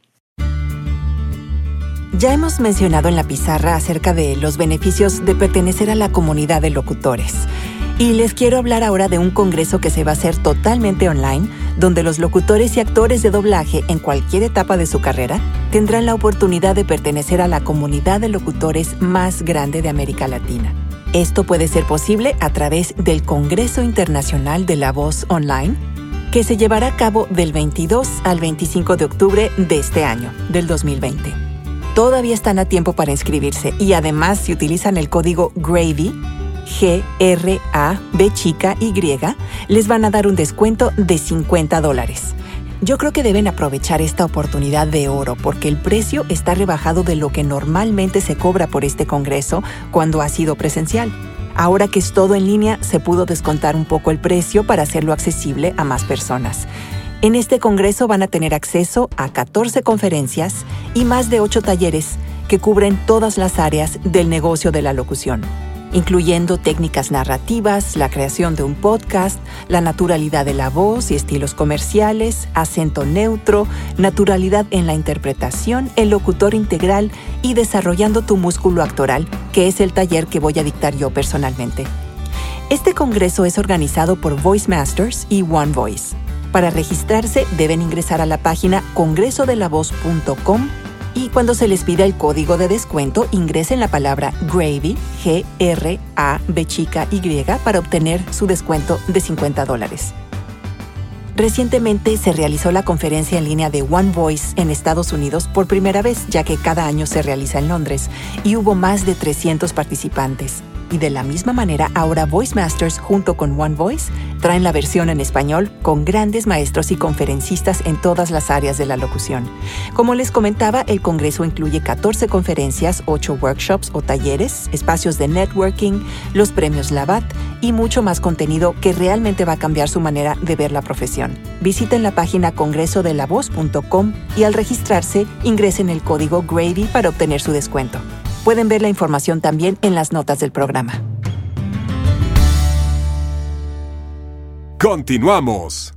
Ya hemos mencionado en la pizarra acerca de los beneficios de pertenecer a la comunidad de locutores. Y les quiero hablar ahora de un congreso que se va a hacer totalmente online, donde los locutores y actores de doblaje en cualquier etapa de su carrera tendrán la oportunidad de pertenecer a la comunidad de locutores más grande de América Latina. Esto puede ser posible a través del Congreso Internacional de la Voz Online, que se llevará a cabo del 22 al 25 de octubre de este año, del 2020. Todavía están a tiempo para inscribirse y además si utilizan el código GRAVY, G-R-A-B chica Y, les van a dar un descuento de 50 dólares. Yo creo que deben aprovechar esta oportunidad de oro porque el precio está rebajado de lo que normalmente se cobra por este Congreso cuando ha sido presencial. Ahora que es todo en línea, se pudo descontar un poco el precio para hacerlo accesible a más personas. En este Congreso van a tener acceso a 14 conferencias y más de 8 talleres que cubren todas las áreas del negocio de la locución incluyendo técnicas narrativas, la creación de un podcast, la naturalidad de la voz y estilos comerciales, acento neutro, naturalidad en la interpretación, el locutor integral y desarrollando tu músculo actoral, que es el taller que voy a dictar yo personalmente. Este congreso es organizado por Voice Masters y One Voice. Para registrarse deben ingresar a la página congresodelavoz.com y cuando se les pida el código de descuento, ingresen la palabra GRAVY, G-R-A-B chica Y, para obtener su descuento de 50 dólares. Recientemente se realizó la conferencia en línea de One Voice en Estados Unidos por primera vez, ya que cada año se realiza en Londres, y hubo más de 300 participantes. Y de la misma manera, ahora Voice Masters junto con One Voice traen la versión en español con grandes maestros y conferencistas en todas las áreas de la locución. Como les comentaba, el Congreso incluye 14 conferencias, 8 workshops o talleres, espacios de networking, los premios Labat y mucho más contenido que realmente va a cambiar su manera de ver la profesión. Visiten la página congresodelavoz.com y al registrarse ingresen el código GRADY para obtener su descuento. Pueden ver la información también en las notas del programa. Continuamos.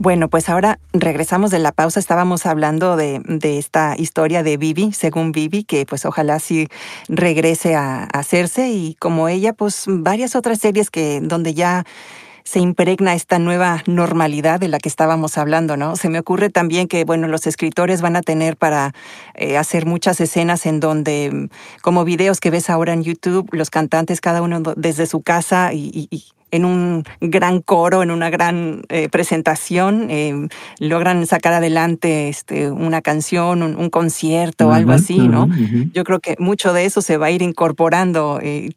Bueno, pues ahora regresamos de la pausa. Estábamos hablando de, de esta historia de Vivi, según Vivi, que pues ojalá sí regrese a, a hacerse y como ella, pues varias otras series que donde ya se impregna esta nueva normalidad de la que estábamos hablando, ¿no? Se me ocurre también que, bueno, los escritores van a tener para eh, hacer muchas escenas en donde, como videos que ves ahora en YouTube, los cantantes cada uno desde su casa y en un gran coro, en una gran eh, presentación, eh, logran sacar adelante este, una canción, un, concierto o algo así, ¿no? Yo creo que mucho de eso se va a ir incorporando. Eh,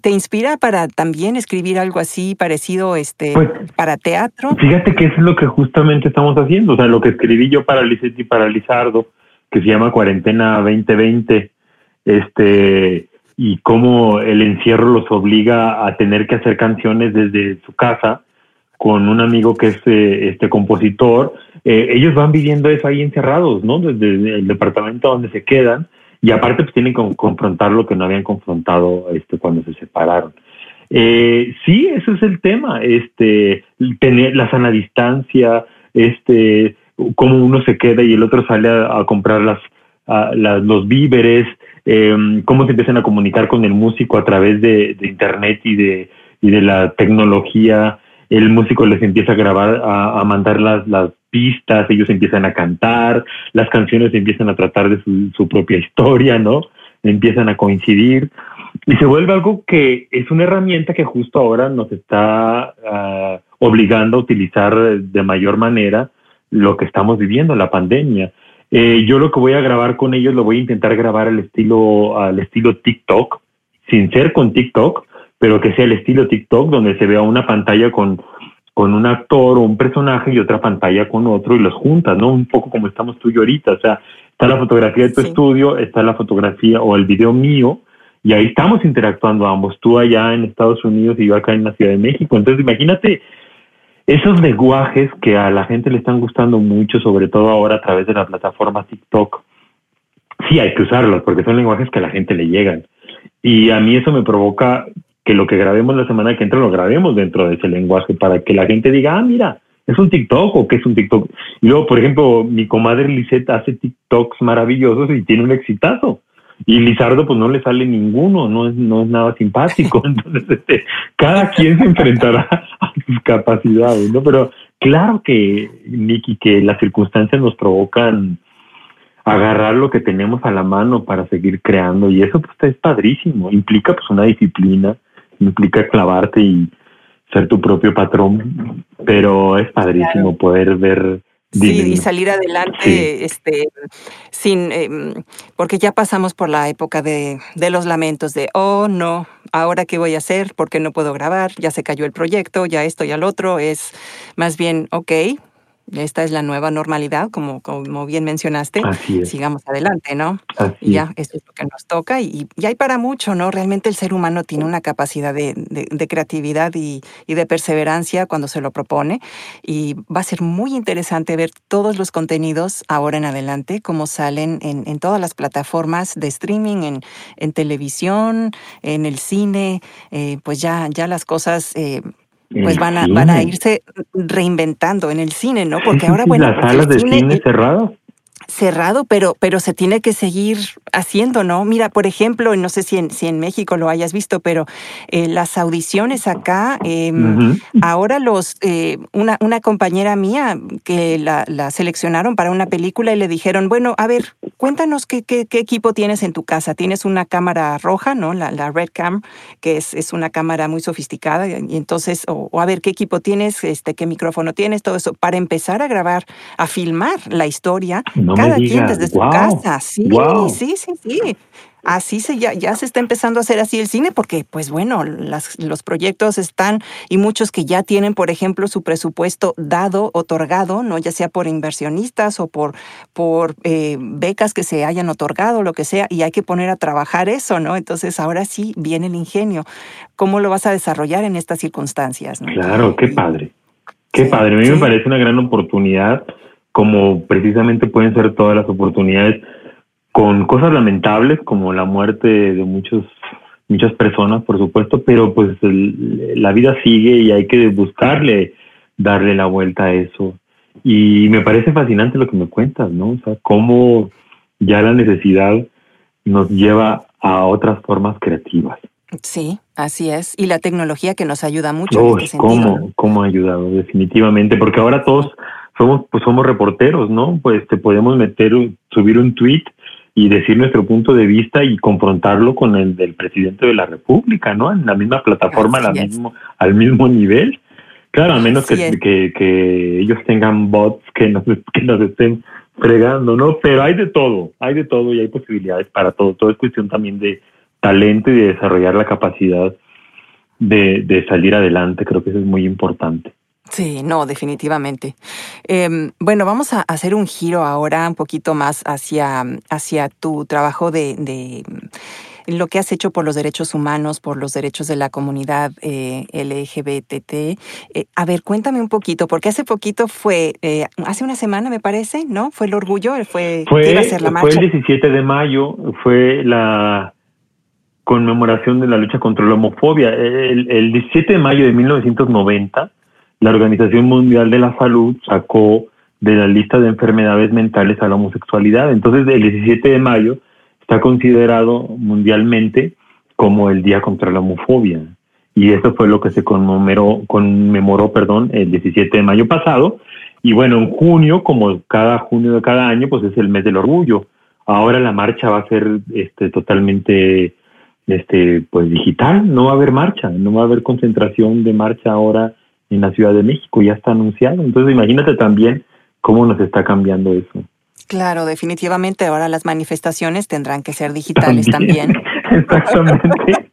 ¿Te inspira para también escribir algo así parecido este, Pues, para teatro? Fíjate que es lo que justamente estamos haciendo, o sea, lo que escribí yo para Lisette y para Lizardo, que se llama Cuarentena 2020, este, y cómo el encierro los obliga a tener que hacer canciones desde su casa con un amigo que es eh, este compositor, eh, ellos van viviendo eso ahí encerrados, ¿no? Desde el departamento donde se quedan y aparte pues tienen que confrontar lo que no habían confrontado este, cuando se separaron. Eh, sí, ese es el tema, este, tener la sana distancia, este, cómo uno se queda y el otro sale a, comprar las, los víveres, eh, cómo se empiezan a comunicar con el músico a través de, internet y de, y de la tecnología. El músico les empieza a grabar, a, mandar las, pistas, ellos empiezan a cantar, las canciones empiezan a tratar de su, su propia historia, ¿no? Empiezan a coincidir y se vuelve algo que es una herramienta que justo ahora nos está ah, obligando a utilizar de mayor manera lo que estamos viviendo, la pandemia. Eh, yo lo que voy a grabar con ellos lo voy a intentar grabar al estilo, al estilo TikTok, sin ser con TikTok, pero que sea el estilo TikTok, donde se vea una pantalla con, con un actor o un personaje y otra pantalla con otro y los juntas, ¿no? Un poco como estamos tú y yo ahorita. O sea, está la fotografía de tu estudio, está la fotografía o el video mío, y ahí estamos interactuando ambos, tú allá en Estados Unidos y yo acá en la Ciudad de México. Entonces, imagínate esos lenguajes que a la gente le están gustando mucho, sobre todo ahora a través de la plataforma TikTok. Sí, hay que usarlos porque son lenguajes que a la gente le llegan. Y a mí eso me provoca que lo que grabemos la semana que entra lo grabemos dentro de ese lenguaje para que la gente diga, ah, mira, es un TikTok o qué es un TikTok. Y luego, por ejemplo, mi comadre Lisette hace TikToks maravillosos y tiene un exitazo y Lizardo pues no le sale ninguno, no es, no es nada simpático, entonces este, cada quien se enfrentará a sus capacidades, ¿no? Pero claro que, Nicky, que las circunstancias nos provocan agarrar lo que tenemos a la mano para seguir creando y eso pues es padrísimo, implica pues una disciplina, implica clavarte y ser tu propio patrón, pero es padrísimo poder ver Sí, y salir adelante, este, sin, em, porque ya pasamos por la época de, de, los lamentos de, oh no, ahora qué voy a hacer, porque no puedo grabar, ya se cayó el proyecto, ya esto y al otro, es más bien, ok, esta es la nueva normalidad, como, como bien mencionaste, sigamos adelante, ¿no? y ya, esto es lo que nos toca y, y, hay para mucho, ¿no? Realmente el ser humano tiene una capacidad de, de, creatividad y, y, de perseverancia cuando se lo propone y va a ser muy interesante ver todos los contenidos ahora en adelante, como salen en, en todas las plataformas de streaming, en, en televisión, en el cine, eh, pues ya, ya las cosas... Eh, pues van a, van a irse reinventando en el cine, ¿no? Porque ahora, bueno. Las salas de cine cerradas cerrado, pero, pero se tiene que seguir haciendo, ¿no? Mira, por ejemplo, no sé si en, si en México lo hayas visto, pero eh, las audiciones acá, em, ahora los, eh, una, una compañera mía que la, la, seleccionaron para una película y le dijeron, bueno, a ver, cuéntanos qué, qué, qué equipo tienes en tu casa. Tienes una cámara roja, ¿no? La, la Red Cam, que es, es una cámara muy sofisticada, y entonces, o, a ver, qué equipo tienes, este, qué micrófono tienes, todo eso, para empezar a grabar, a filmar la historia cada quien desde su casa. Sí, sí, sí, sí. Así se ya, ya se está empezando a hacer así el cine porque, pues bueno, las, los proyectos están y muchos que ya tienen, por ejemplo, su presupuesto dado, otorgado, no ya sea por inversionistas o por, por eh, becas que se hayan otorgado, lo que sea, y hay que poner a trabajar eso, ¿no? Entonces ahora sí viene el ingenio. ¿Cómo lo vas a desarrollar en estas circunstancias? Claro, qué padre. Qué padre. A mí me parece una gran oportunidad como precisamente pueden ser todas las oportunidades, con cosas lamentables como la muerte de muchos muchas personas, por supuesto, pero pues la vida sigue y hay que buscarle darle la vuelta a eso. Y me parece fascinante lo que me cuentas, ¿no? O sea, cómo ya la necesidad nos lleva a otras formas creativas. Sí, así es. Y la tecnología que nos ayuda mucho en este sentido. ¿cómo, ¿Cómo ha ayudado? Definitivamente, porque ahora todos somos, pues somos reporteros, ¿no? Pues te podemos meter, subir un tweet y decir nuestro punto de vista y confrontarlo con el del presidente de la República, ¿no? En la misma plataforma, la mismo, al mismo nivel. Claro, a menos que, que, que, ellos tengan bots que nos, que nos estén fregando, ¿no? Pero hay de todo, hay de todo y hay posibilidades para todo. Todo es cuestión también de talento y de desarrollar la capacidad de, de salir adelante. Creo que eso es muy importante. Sí, no, definitivamente. Em, bueno, vamos a hacer un giro ahora un poquito más hacia, hacia tu trabajo de, lo que has hecho por los derechos humanos, por los derechos de la comunidad eh, LGBTT. Eh, a ver, cuéntame un poquito, porque hace poquito fue, eh, hace una semana me parece, ¿no? Fue el orgullo, fue, fue, iba a ser la marcha. Fue el 17 de mayo, fue la conmemoración de la lucha contra la homofobia. El, el 17 de mayo de 1990, la Organización Mundial de la Salud sacó de la lista de enfermedades mentales a la homosexualidad. Entonces, el 17 de mayo está considerado mundialmente como el Día contra la Homofobia. Y eso fue lo que se conmemoró, conmemoró perdón, el 17 de mayo pasado. Y bueno, en junio, como cada junio de cada año, pues es el mes del orgullo. Ahora la marcha va a ser este, totalmente este, pues digital, no va a haber marcha, no va a haber concentración de marcha ahora en la Ciudad de México, ya está anunciado. Entonces imagínate también cómo nos está cambiando eso. Claro, definitivamente ahora las manifestaciones tendrán que ser digitales también. Exactamente.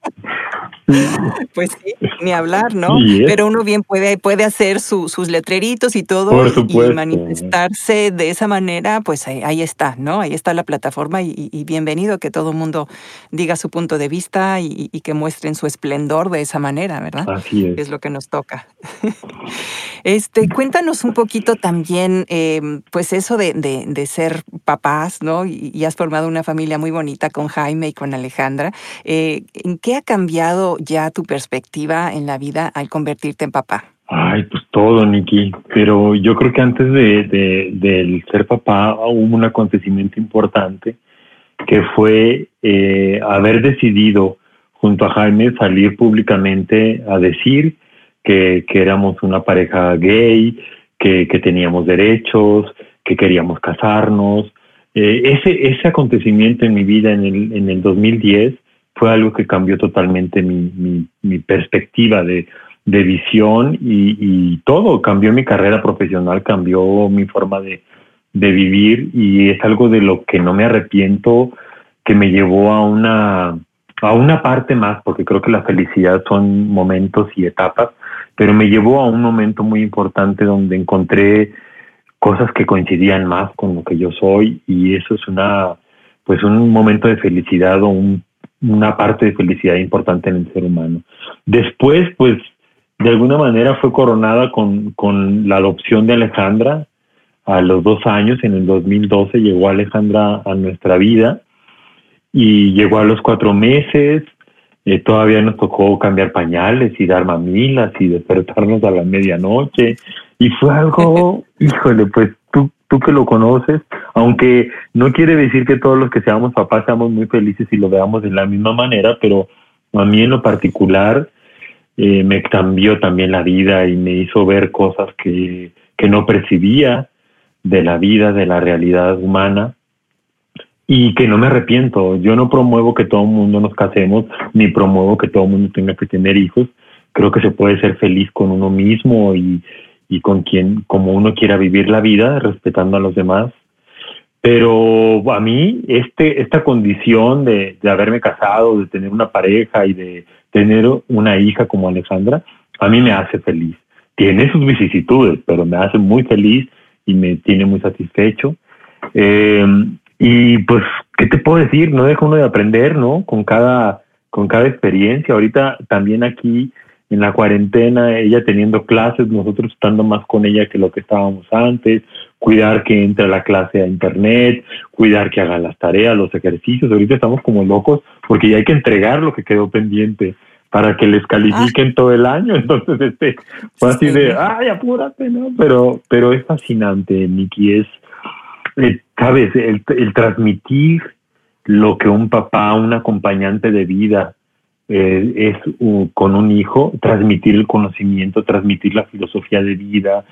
Pues sí, ni hablar, ¿no? Pero uno bien puede, puede hacer sus letreritos y todo y manifestarse de esa manera, pues ahí, está, ¿no? Ahí está la plataforma y, bienvenido que todo el mundo diga su punto de vista y, que muestren su esplendor de esa manera, ¿verdad? Así es. Es lo que nos toca. este, cuéntanos un poquito también, em, pues eso de, de, ser papás, ¿no? Y, has formado una familia muy bonita con Jaime y con Alejandra. Eh, ¿En qué ha cambiado ya tu perspectiva en la vida al convertirte en papá? Ay, pues todo, Nikki. Pero yo creo que antes de, de, ser papá hubo un acontecimiento importante que fue eh, haber decidido junto a Jaime salir públicamente a decir que, que éramos una pareja gay, que, que, teníamos derechos, que queríamos casarnos. Eh, ese, ese acontecimiento en mi vida en el, en el 2010 fue algo que cambió totalmente mi, mi, perspectiva de, de visión y, todo, cambió mi carrera profesional, cambió mi forma de, de, vivir y es algo de lo que no me arrepiento, que me llevó a una, a una parte más, porque creo que la felicidad son momentos y etapas, pero me llevó a un momento muy importante donde encontré cosas que coincidían más con lo que yo soy y eso es una pues un momento de felicidad o un una parte de felicidad importante en el ser humano. Después, pues, de alguna manera fue coronada con, con la adopción de Alejandra. A los dos años, en el 2012 llegó Alejandra a nuestra vida y llegó a los cuatro meses, eh, todavía nos tocó cambiar pañales y dar mamilas y despertarnos a la medianoche. Y fue algo, híjole, pues tú que lo conoces, aunque no quiere decir que todos los que seamos papás seamos muy felices y lo veamos de la misma manera, pero a mí en lo particular eh, me cambió también la vida y me hizo ver cosas que, que no percibía de la vida, de la realidad humana y que no me arrepiento. Yo no promuevo que todo el mundo nos casemos, ni promuevo que todo el mundo tenga que tener hijos. Creo que se puede ser feliz con uno mismo y, y con quien, como uno quiera vivir la vida, respetando a los demás. Pero a mí, este, esta condición de, de haberme casado, de tener una pareja y de tener una hija como Alejandra, a mí me hace feliz. Tiene sus vicisitudes, pero me hace muy feliz y me tiene muy satisfecho. Eh, y pues, ¿qué te puedo decir? No deja uno de aprender, ¿no? Con cada, con cada experiencia. Ahorita también aquí en la cuarentena, ella teniendo clases, nosotros estando más con ella que lo que estábamos antes, cuidar que entre a la clase a internet, cuidar que haga las tareas, los ejercicios. Ahorita estamos como locos porque ya hay que entregar lo que quedó pendiente para que les califiquen ah. todo el año. Entonces, este fue así de, ay, apúrate, ¿no? Pero, pero es fascinante, Miki, es, eh, sabes, el, el transmitir lo que un papá, un acompañante de vida, eh, es con un hijo transmitir el conocimiento, transmitir la filosofía de vida,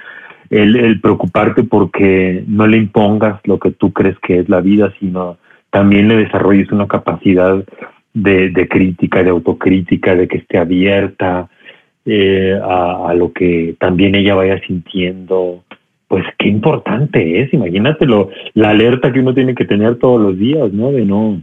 el, preocuparte porque no le impongas lo que tú crees que es la vida, sino también le desarrolles una capacidad de, crítica, de autocrítica, de que esté abierta eh, a, a, lo que también ella vaya sintiendo. Pues qué importante es, imagínatelo, la alerta que uno tiene que tener todos los días, ¿no? De no,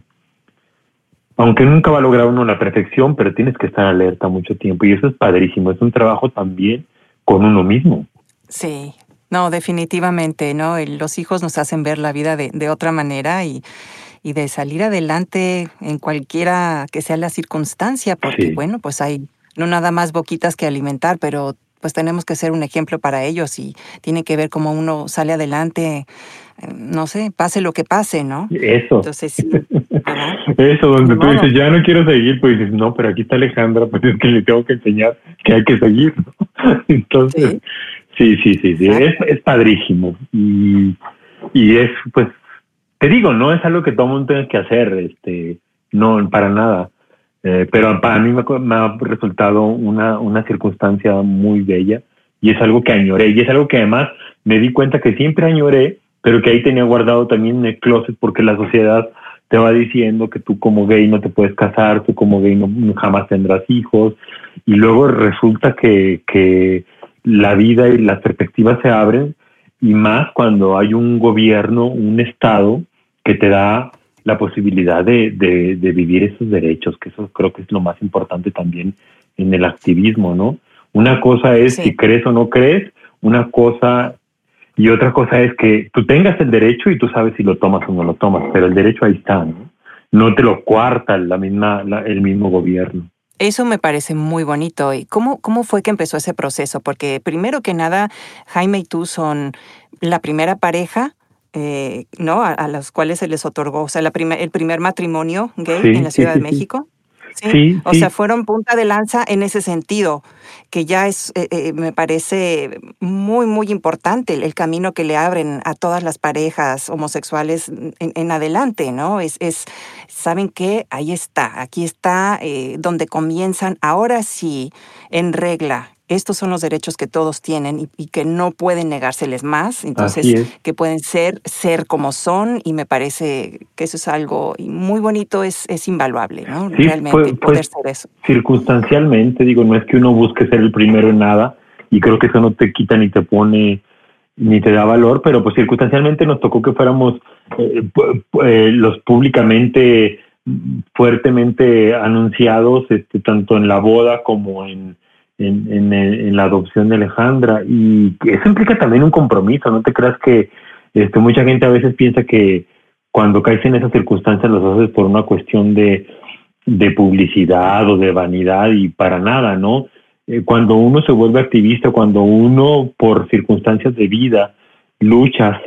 aunque nunca va a lograr uno la perfección, pero tienes que estar alerta mucho tiempo y eso es padrísimo, es un trabajo también con uno mismo. Sí, no, definitivamente, ¿no? Los hijos nos hacen ver la vida de, de otra manera y, y de salir adelante en cualquiera que sea la circunstancia, porque bueno, pues hay no nada más boquitas que alimentar, pero pues tenemos que ser un ejemplo para ellos y tiene que ver cómo uno sale adelante, no sé, pase lo que pase, ¿no? Eso. Entonces, sí. Eso, donde tú dices, ya no quiero seguir, pues dices, no, pero aquí está Alejandra, pues es que le tengo que enseñar que hay que seguir. Entonces, sí, sí, sí, sí, Es, es, padrísimo. Y, y es, pues, te digo, no es algo que todo el mundo tenga que hacer, este, no, para nada eh, pero para mí me, ha resultado una, una circunstancia muy bella y es algo que añoré. Y es algo que además me di cuenta que siempre añoré, pero que ahí tenía guardado también en el closet porque la sociedad te va diciendo que tú como gay no te puedes casar, tú como gay no, jamás tendrás hijos. Y luego resulta que, que la vida y las perspectivas se abren y más cuando hay un gobierno, un Estado que te da la posibilidad de, de, vivir esos derechos, que eso creo que es lo más importante también en el activismo, ¿no? Una cosa es si crees o no crees, una cosa y otra cosa es que tú tengas el derecho y tú sabes si lo tomas o no lo tomas, pero el derecho ahí está, ¿no? No te lo cuarta la misma, el mismo gobierno. Eso me parece muy bonito. ¿Y cómo, cómo fue que empezó ese proceso? Porque primero que nada, Jaime y tú son la primera pareja eh, ¿no? A, los cuales se les otorgó, o sea, la el primer matrimonio gay en la Ciudad de México. ¿Sí? o sea, fueron punta de lanza en ese sentido, que ya es, eh, eh, me parece muy, muy importante el, camino que le abren a todas las parejas homosexuales en, adelante, ¿no? Es, es, ¿saben qué? Ahí está, aquí está donde comienzan, ahora sí, en regla, estos son los derechos que todos tienen y, que no pueden negárseles más, entonces que pueden ser, ser como son y me parece que eso es algo muy bonito, es, es invaluable, ¿no? Realmente poder ser eso. Circunstancialmente, digo, no es que uno busque ser el primero en nada y creo que eso no te quita ni te pone ni te da valor, pero pues circunstancialmente nos tocó que fuéramos eh, eh, los públicamente fuertemente anunciados, este, tanto en la boda como en en, en, la adopción de Alejandra y eso implica también un compromiso, no te creas que este, mucha gente a veces piensa que cuando caes en esas circunstancias los haces por una cuestión de, publicidad o de vanidad y para nada, ¿no? Eh, cuando uno se vuelve activista, cuando uno por circunstancias de vida luchas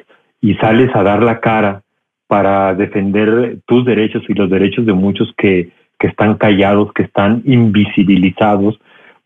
y sales a dar la cara para defender tus derechos y los derechos de muchos que están callados, que están invisibilizados,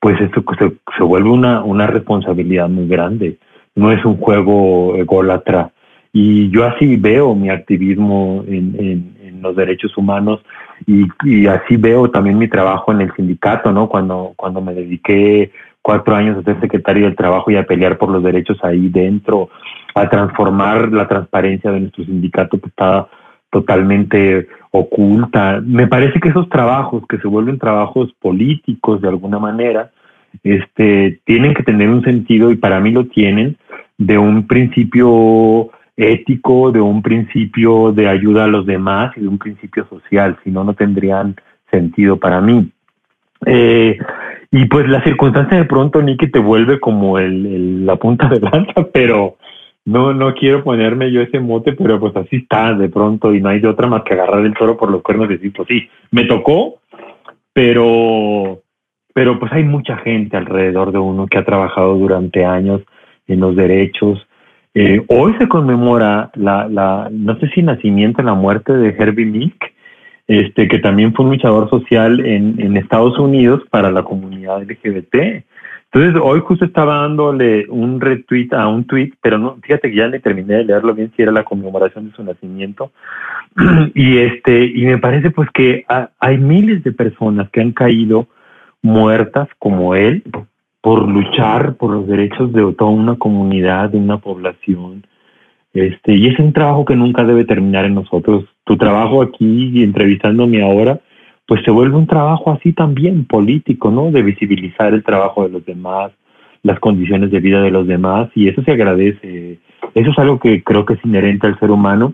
pues esto se, se vuelve una, una responsabilidad muy grande. No es un juego ególatra. Y yo así veo mi activismo en, en, los derechos humanos y, y, así veo también mi trabajo en el sindicato, ¿no? Cuando, cuando me dediqué cuatro años a ser secretario del trabajo y a pelear por los derechos ahí dentro, a transformar la transparencia de nuestro sindicato que estaba totalmente oculta. Me parece que esos trabajos que se vuelven trabajos políticos de alguna manera, este, tienen que tener un sentido, y para mí lo tienen, de un principio ético, de un principio de ayuda a los demás y de un principio social, si no, no tendrían sentido para mí. Eh, y pues la circunstancia de pronto, Nicky, te vuelve como el, la punta de lanza, pero no, no quiero ponerme yo ese mote, pero pues así está de pronto y no hay de otra más que agarrar el toro por los cuernos y decir, pues sí, me tocó, pero pero pues hay mucha gente alrededor de uno que ha trabajado durante años en los derechos. Eh, hoy se conmemora la, la, no sé si nacimiento la muerte de Herbie Milk, este, que también fue un luchador social en, en Estados Unidos para la comunidad LGBT. Entonces, hoy justo estaba dándole un retweet a un tweet, pero no, fíjate que ya le terminé de leerlo bien si era la conmemoración de su nacimiento. y este, y me parece pues que hay miles de personas que han caído muertas como él por luchar por los derechos de toda una comunidad, de una población. Este, y es un trabajo que nunca debe terminar en nosotros. Tu trabajo aquí entrevistándome ahora, pues se vuelve un trabajo así también político, ¿no? De visibilizar el trabajo de los demás, las condiciones de vida de los demás, y eso se agradece. Eso es algo que creo que es inherente al ser humano.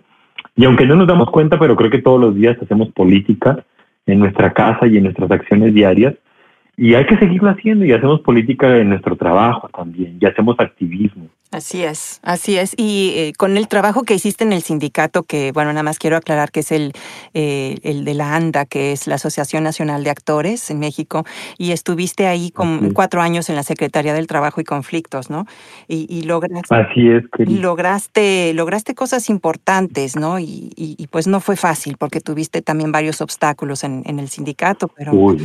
Y aunque no nos damos cuenta, pero creo que todos los días hacemos política en nuestra casa y en nuestras acciones diarias, y hay que seguirlo haciendo y hacemos política en nuestro trabajo también y hacemos activismo. Así es, así es. Y eh, con el trabajo que hiciste en el sindicato, que bueno, nada más quiero aclarar que es el, eh, el de la ANDA, que es la Asociación Nacional de Actores en México, y estuviste ahí con cuatro años en la Secretaría del Trabajo y Conflictos, ¿no? Y, lograste, así es, lograste, lograste cosas importantes, ¿no? Y, y, pues no fue fácil porque tuviste también varios obstáculos en, en el sindicato, pero... Uy,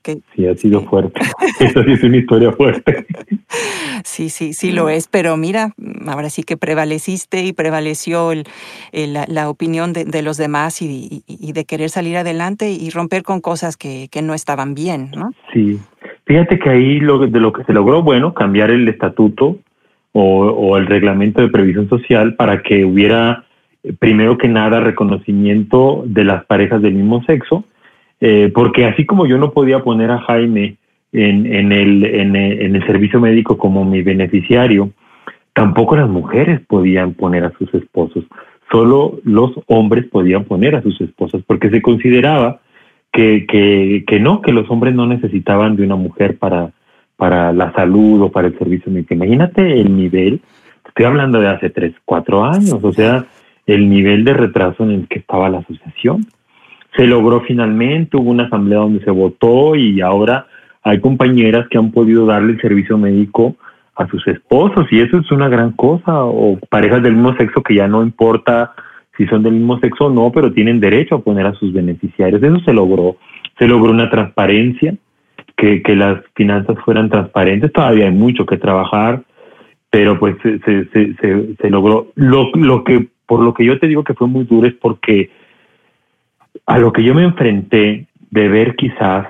que, sí, ha sido fuerte. Esa sí es una historia fuerte. sí, sí, sí lo es, pero mira, mira, ahora sí que prevaleciste y prevaleció la, opinión de, los demás y, de querer salir adelante y romper con cosas que, no estaban bien, ¿no? Sí. Fíjate que ahí lo, de lo que se logró, bueno, cambiar el estatuto o, el reglamento de previsión social para que hubiera, primero que nada, reconocimiento de las parejas del mismo sexo, eh, porque así como yo no podía poner a Jaime en, en, el, en, el, servicio médico como mi beneficiario, Tampoco las mujeres podían poner a sus esposos, solo los hombres podían poner a sus esposas, porque se consideraba que, que, no, que los hombres no necesitaban de una mujer para, para la salud o para el servicio médico. Imagínate el nivel, estoy hablando de hace tres, cuatro años, o sea, el nivel de retraso en el que estaba la asociación. Se logró finalmente, hubo una asamblea donde se votó y ahora hay compañeras que han podido darle el servicio médico a sus esposos y eso es una gran cosa o parejas del mismo sexo que ya no importa si son del mismo sexo o no, pero tienen derecho a poner a sus beneficiarios. Eso se logró, se logró una transparencia, que, que las finanzas fueran transparentes. Todavía hay mucho que trabajar, pero pues se, se, se, se logró. Lo, lo que, por lo que yo te digo que fue muy duro es porque a lo que yo me enfrenté de ver quizás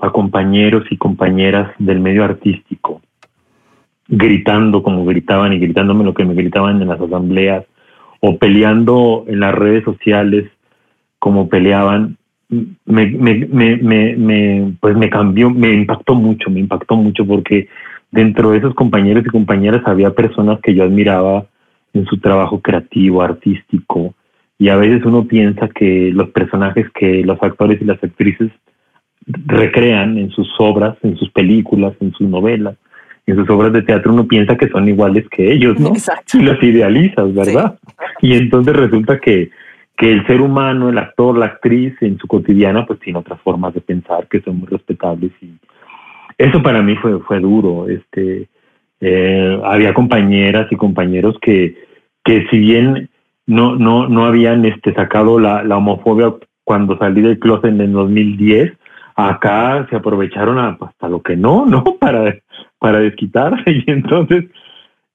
a compañeros y compañeras del medio artístico gritando como gritaban y gritándome lo que me gritaban en las asambleas o peleando en las redes sociales como peleaban, me, me, me, me, pues me cambió, me impactó mucho, me impactó mucho porque dentro de esos compañeros y compañeras había personas que yo admiraba en su trabajo creativo, artístico, y a veces uno piensa que los personajes que los actores y las actrices recrean en sus obras, en sus películas, en sus novelas, en sus obras de teatro uno piensa que son iguales que ellos, ¿no? Y los idealizas, ¿verdad? Y entonces resulta que, que el ser humano, el actor, la actriz, en su cotidiana, pues tiene otras formas de pensar que son muy respetables y eso para mí fue, fue duro. Este, eh, había compañeras y compañeros que, que si bien no, no, no habían este, sacado la, la homofobia cuando salí del closet en el 2010, acá se aprovecharon hasta lo que no, ¿no? Para, para desquitarse. Y entonces,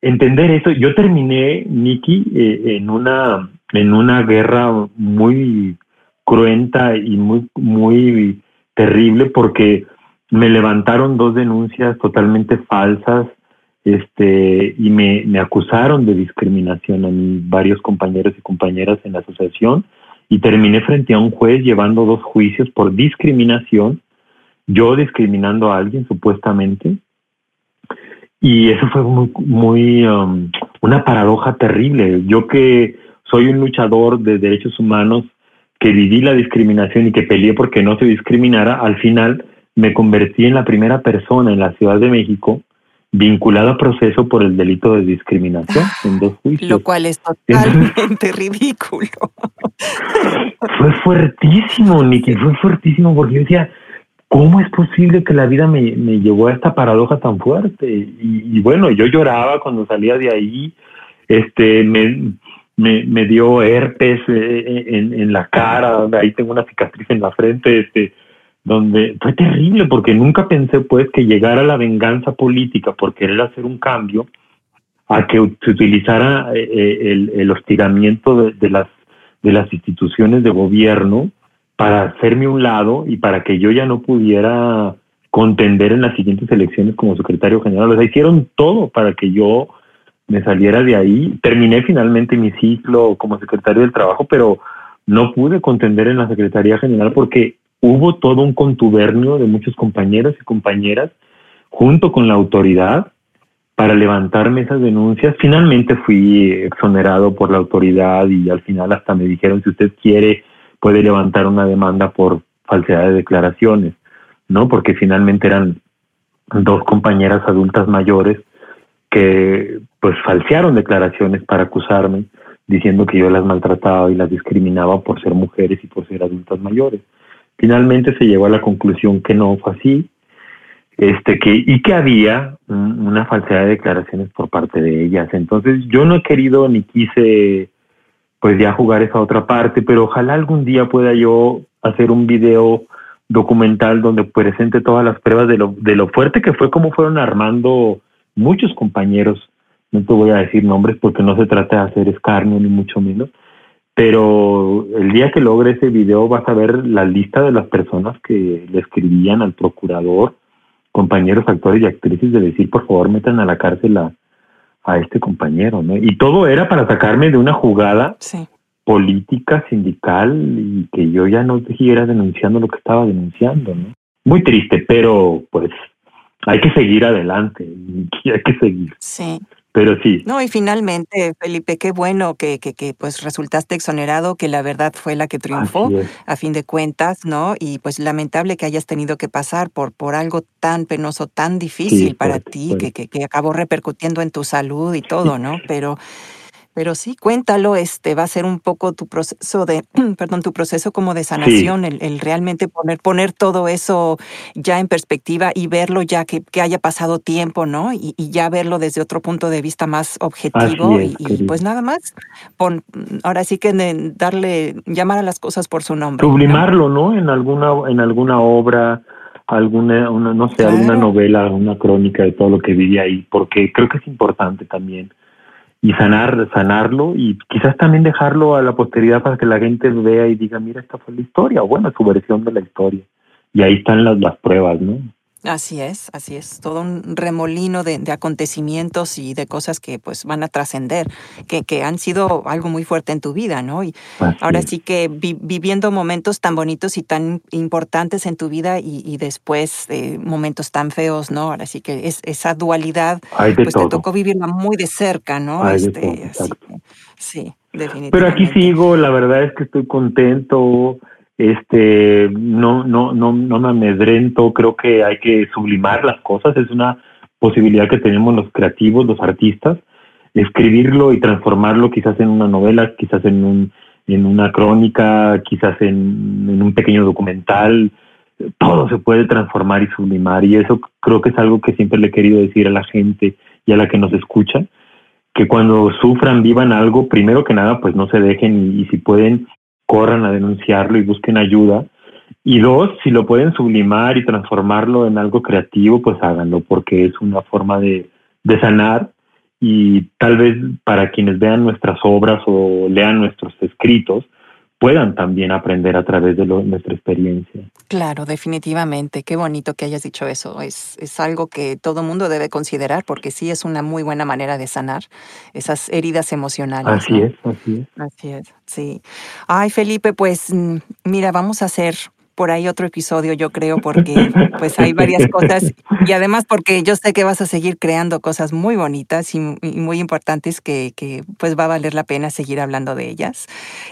entender eso, yo terminé, Nicky, eh, en, una, en una guerra muy cruenta y muy, muy terrible porque me levantaron dos denuncias totalmente falsas este, y me, me acusaron de discriminación a varios compañeros y compañeras en la asociación y terminé frente a un juez llevando dos juicios por discriminación, yo discriminando a alguien supuestamente. Y eso fue muy, muy um, una paradoja terrible. Yo que soy un luchador de derechos humanos, que viví la discriminación y que peleé porque no se discriminara, al final me convertí en la primera persona en la Ciudad de México vinculado a proceso por el delito de discriminación en dos juicios. Lo cual es totalmente ridículo. Fue fuertísimo, Nicky, fue fuertísimo porque yo decía, ¿cómo es posible que la vida me, me llevó a esta paradoja tan fuerte? Y, bueno, yo lloraba cuando salía de ahí, este, me, me, me dio herpes eh, en, en la cara, ahí tengo una cicatriz en la frente, este, donde fue terrible porque nunca pensé pues que llegara la venganza política por querer hacer un cambio a que se utilizara eh, eh, el, hostigamiento de, las de las instituciones de gobierno para hacerme un lado y para que yo ya no pudiera contender en las siguientes elecciones como secretario general. O sea, hicieron todo para que yo me saliera de ahí. Terminé finalmente mi ciclo como secretario del trabajo, pero no pude contender en la Secretaría General porque hubo todo un contubernio de muchos compañeros y compañeras junto con la autoridad para levantarme esas denuncias. Finalmente fui exonerado por la autoridad y al final hasta me dijeron si usted quiere puede levantar una demanda por falsedad de declaraciones, ¿no? Porque finalmente eran dos compañeras adultas mayores que pues falsearon declaraciones para acusarme, diciendo que yo las maltrataba y las discriminaba por ser mujeres y por ser adultas mayores. Finalmente se llegó a la conclusión que no fue así, este que y que había una falsedad de declaraciones por parte de ellas. Entonces yo no he querido ni quise pues ya jugar esa otra parte, pero ojalá algún día pueda yo hacer un video documental donde presente todas las pruebas de lo, de lo fuerte que fue como fueron armando muchos compañeros. No te voy a decir nombres porque no se trata de hacer escarnio ni mucho menos, pero el día que logre ese video vas a ver la lista de las personas que le escribían al procurador, compañeros actores y actrices de decir por favor metan a la cárcel a, a este compañero, ¿no? Y todo era para sacarme de una jugada política, sindical, y que yo ya no siguiera denunciando lo que estaba denunciando, ¿no? Muy triste, pero pues hay que seguir adelante, hay que seguir. Sí. Pero sí. No, y finalmente, Felipe, qué bueno que, que, que, pues resultaste exonerado, que la verdad fue la que triunfó, a fin de cuentas, ¿no? Y pues lamentable que hayas tenido que pasar por, por algo tan penoso, tan difícil para ti, que, que, acabó repercutiendo en tu salud y todo, ¿no? Pero pero sí, cuéntalo, este va a ser un poco tu proceso de, perdón, tu proceso como de sanación, el, realmente poner, poner todo eso ya en perspectiva y verlo ya que, que haya pasado tiempo, ¿no? Y, ya verlo desde otro punto de vista más objetivo y, pues nada más, pon, ahora sí que darle, llamar a las cosas por su nombre. Sublimarlo, ¿no? En alguna, en alguna obra, alguna, una, no sé, alguna novela, una crónica de todo lo que viví ahí, porque creo que es importante también y sanar, sanarlo y quizás también dejarlo a la posteridad para que la gente vea y diga, mira, esta fue la historia, o bueno, su versión de la historia. Y ahí están las, las pruebas, ¿no? Así es, así es, todo un remolino de, acontecimientos y de cosas que pues van a trascender, que, que, han sido algo muy fuerte en tu vida, ¿no? Y ahora sí que viviendo momentos tan bonitos y tan importantes en tu vida y, después eh, momentos tan feos, ¿no? Ahora sí que es, esa dualidad, pues te tocó vivirla muy de cerca, ¿no? este, sí, definitivamente. Pero aquí sigo, la verdad es que estoy contento este no no no no me amedrento creo que hay que sublimar las cosas es una posibilidad que tenemos los creativos los artistas escribirlo y transformarlo quizás en una novela quizás en un en una crónica quizás en, en un pequeño documental todo se puede transformar y sublimar y eso creo que es algo que siempre le he querido decir a la gente y a la que nos escucha que cuando sufran vivan algo primero que nada pues no se dejen y si pueden corran a denunciarlo y busquen ayuda. Y dos, si lo pueden sublimar y transformarlo en algo creativo, pues háganlo, porque es una forma de, de sanar y tal vez para quienes vean nuestras obras o lean nuestros escritos, puedan también aprender a través de nuestra experiencia. Claro, definitivamente. Qué bonito que hayas dicho eso. Es, es algo que todo mundo debe considerar porque sí es una muy buena manera de sanar esas heridas emocionales. Así es, así es. Así es, sí. Ay, Felipe, pues mm, mira, vamos a hacer por ahí otro episodio, yo creo, porque pues hay varias cosas y además porque yo sé que vas a seguir creando cosas muy bonitas y, muy importantes que, que, pues va a valer la pena seguir hablando de ellas.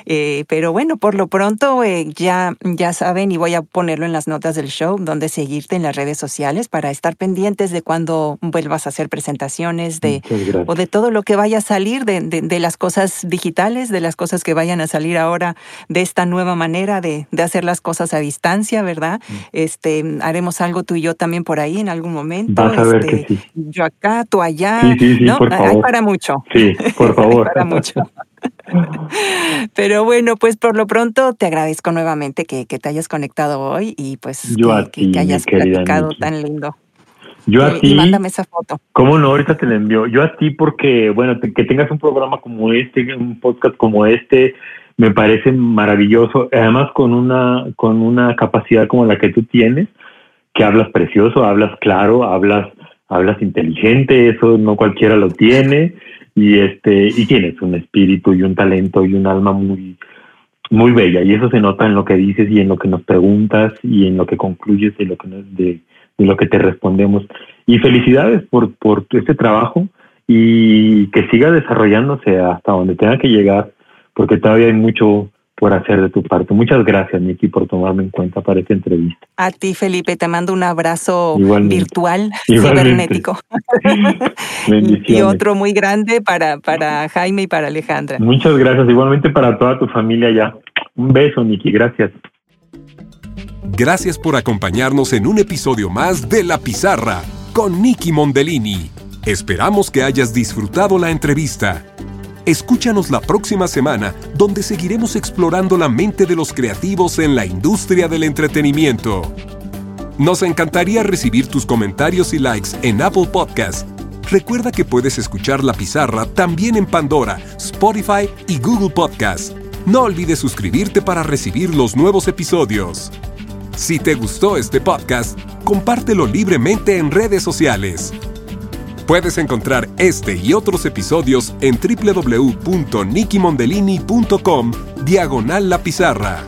Eh, pero bueno, por lo pronto eh, ya, ya saben y voy a ponerlo en las notas del show, donde seguirte en las redes sociales para estar pendientes de cuando vuelvas a hacer presentaciones de, o de todo lo que vaya a salir de, de, de, las cosas digitales, de las cosas que vayan a salir ahora de esta nueva manera de, de hacer las cosas a distancia distancia, ¿verdad? Mm. Este, haremos algo tú y yo también por ahí en algún momento. Vas a ver que este, sí. Yo acá, tú allá. Sí, sí, sí, ¿no? por favor. Hay para mucho. Sí, por favor. para mucho. Pero bueno, pues por lo pronto te agradezco nuevamente que, que te hayas conectado hoy y pues yo que, a ti, que, hayas platicado tan lindo. Yo a ti. Y mándame esa foto. ¿Cómo no? Ahorita te la envío. Yo a ti porque, bueno, que tengas un programa como este, un podcast como este, me parece maravilloso, además con una, con una capacidad como la que tú tienes, que hablas precioso, hablas claro, hablas, hablas inteligente, eso no cualquiera lo tiene, y este, y tienes un espíritu y un talento y un alma muy, muy bella, y eso se nota en lo que dices y en lo que nos preguntas y en lo que concluyes y lo que de, de lo que te respondemos. Y felicidades por, por este trabajo y que siga desarrollándose hasta donde tenga que llegar porque todavía hay mucho por hacer de tu parte. Muchas gracias, Niki, por tomarme en cuenta para esta entrevista. A ti, Felipe, te mando un abrazo virtual, cibernético. y otro muy grande para, para Jaime y para Alejandra. Muchas gracias, igualmente para toda tu familia ya. Un beso, Niki, gracias. Gracias por acompañarnos en un episodio más de La Pizarra con Nicky Mondellini. Esperamos que hayas disfrutado la entrevista. Escúchanos la próxima semana, donde seguiremos explorando la mente de los creativos en la industria del entretenimiento. Nos encantaría recibir tus comentarios y likes en Apple Podcast. Recuerda que puedes escuchar La Pizarra también en Pandora, Spotify y Google Podcast. No olvides suscribirte para recibir los nuevos episodios. Si te gustó este podcast, compártelo libremente en redes sociales. Puedes encontrar este y otros episodios en www.nikimondelini.com diagonal la pizarra.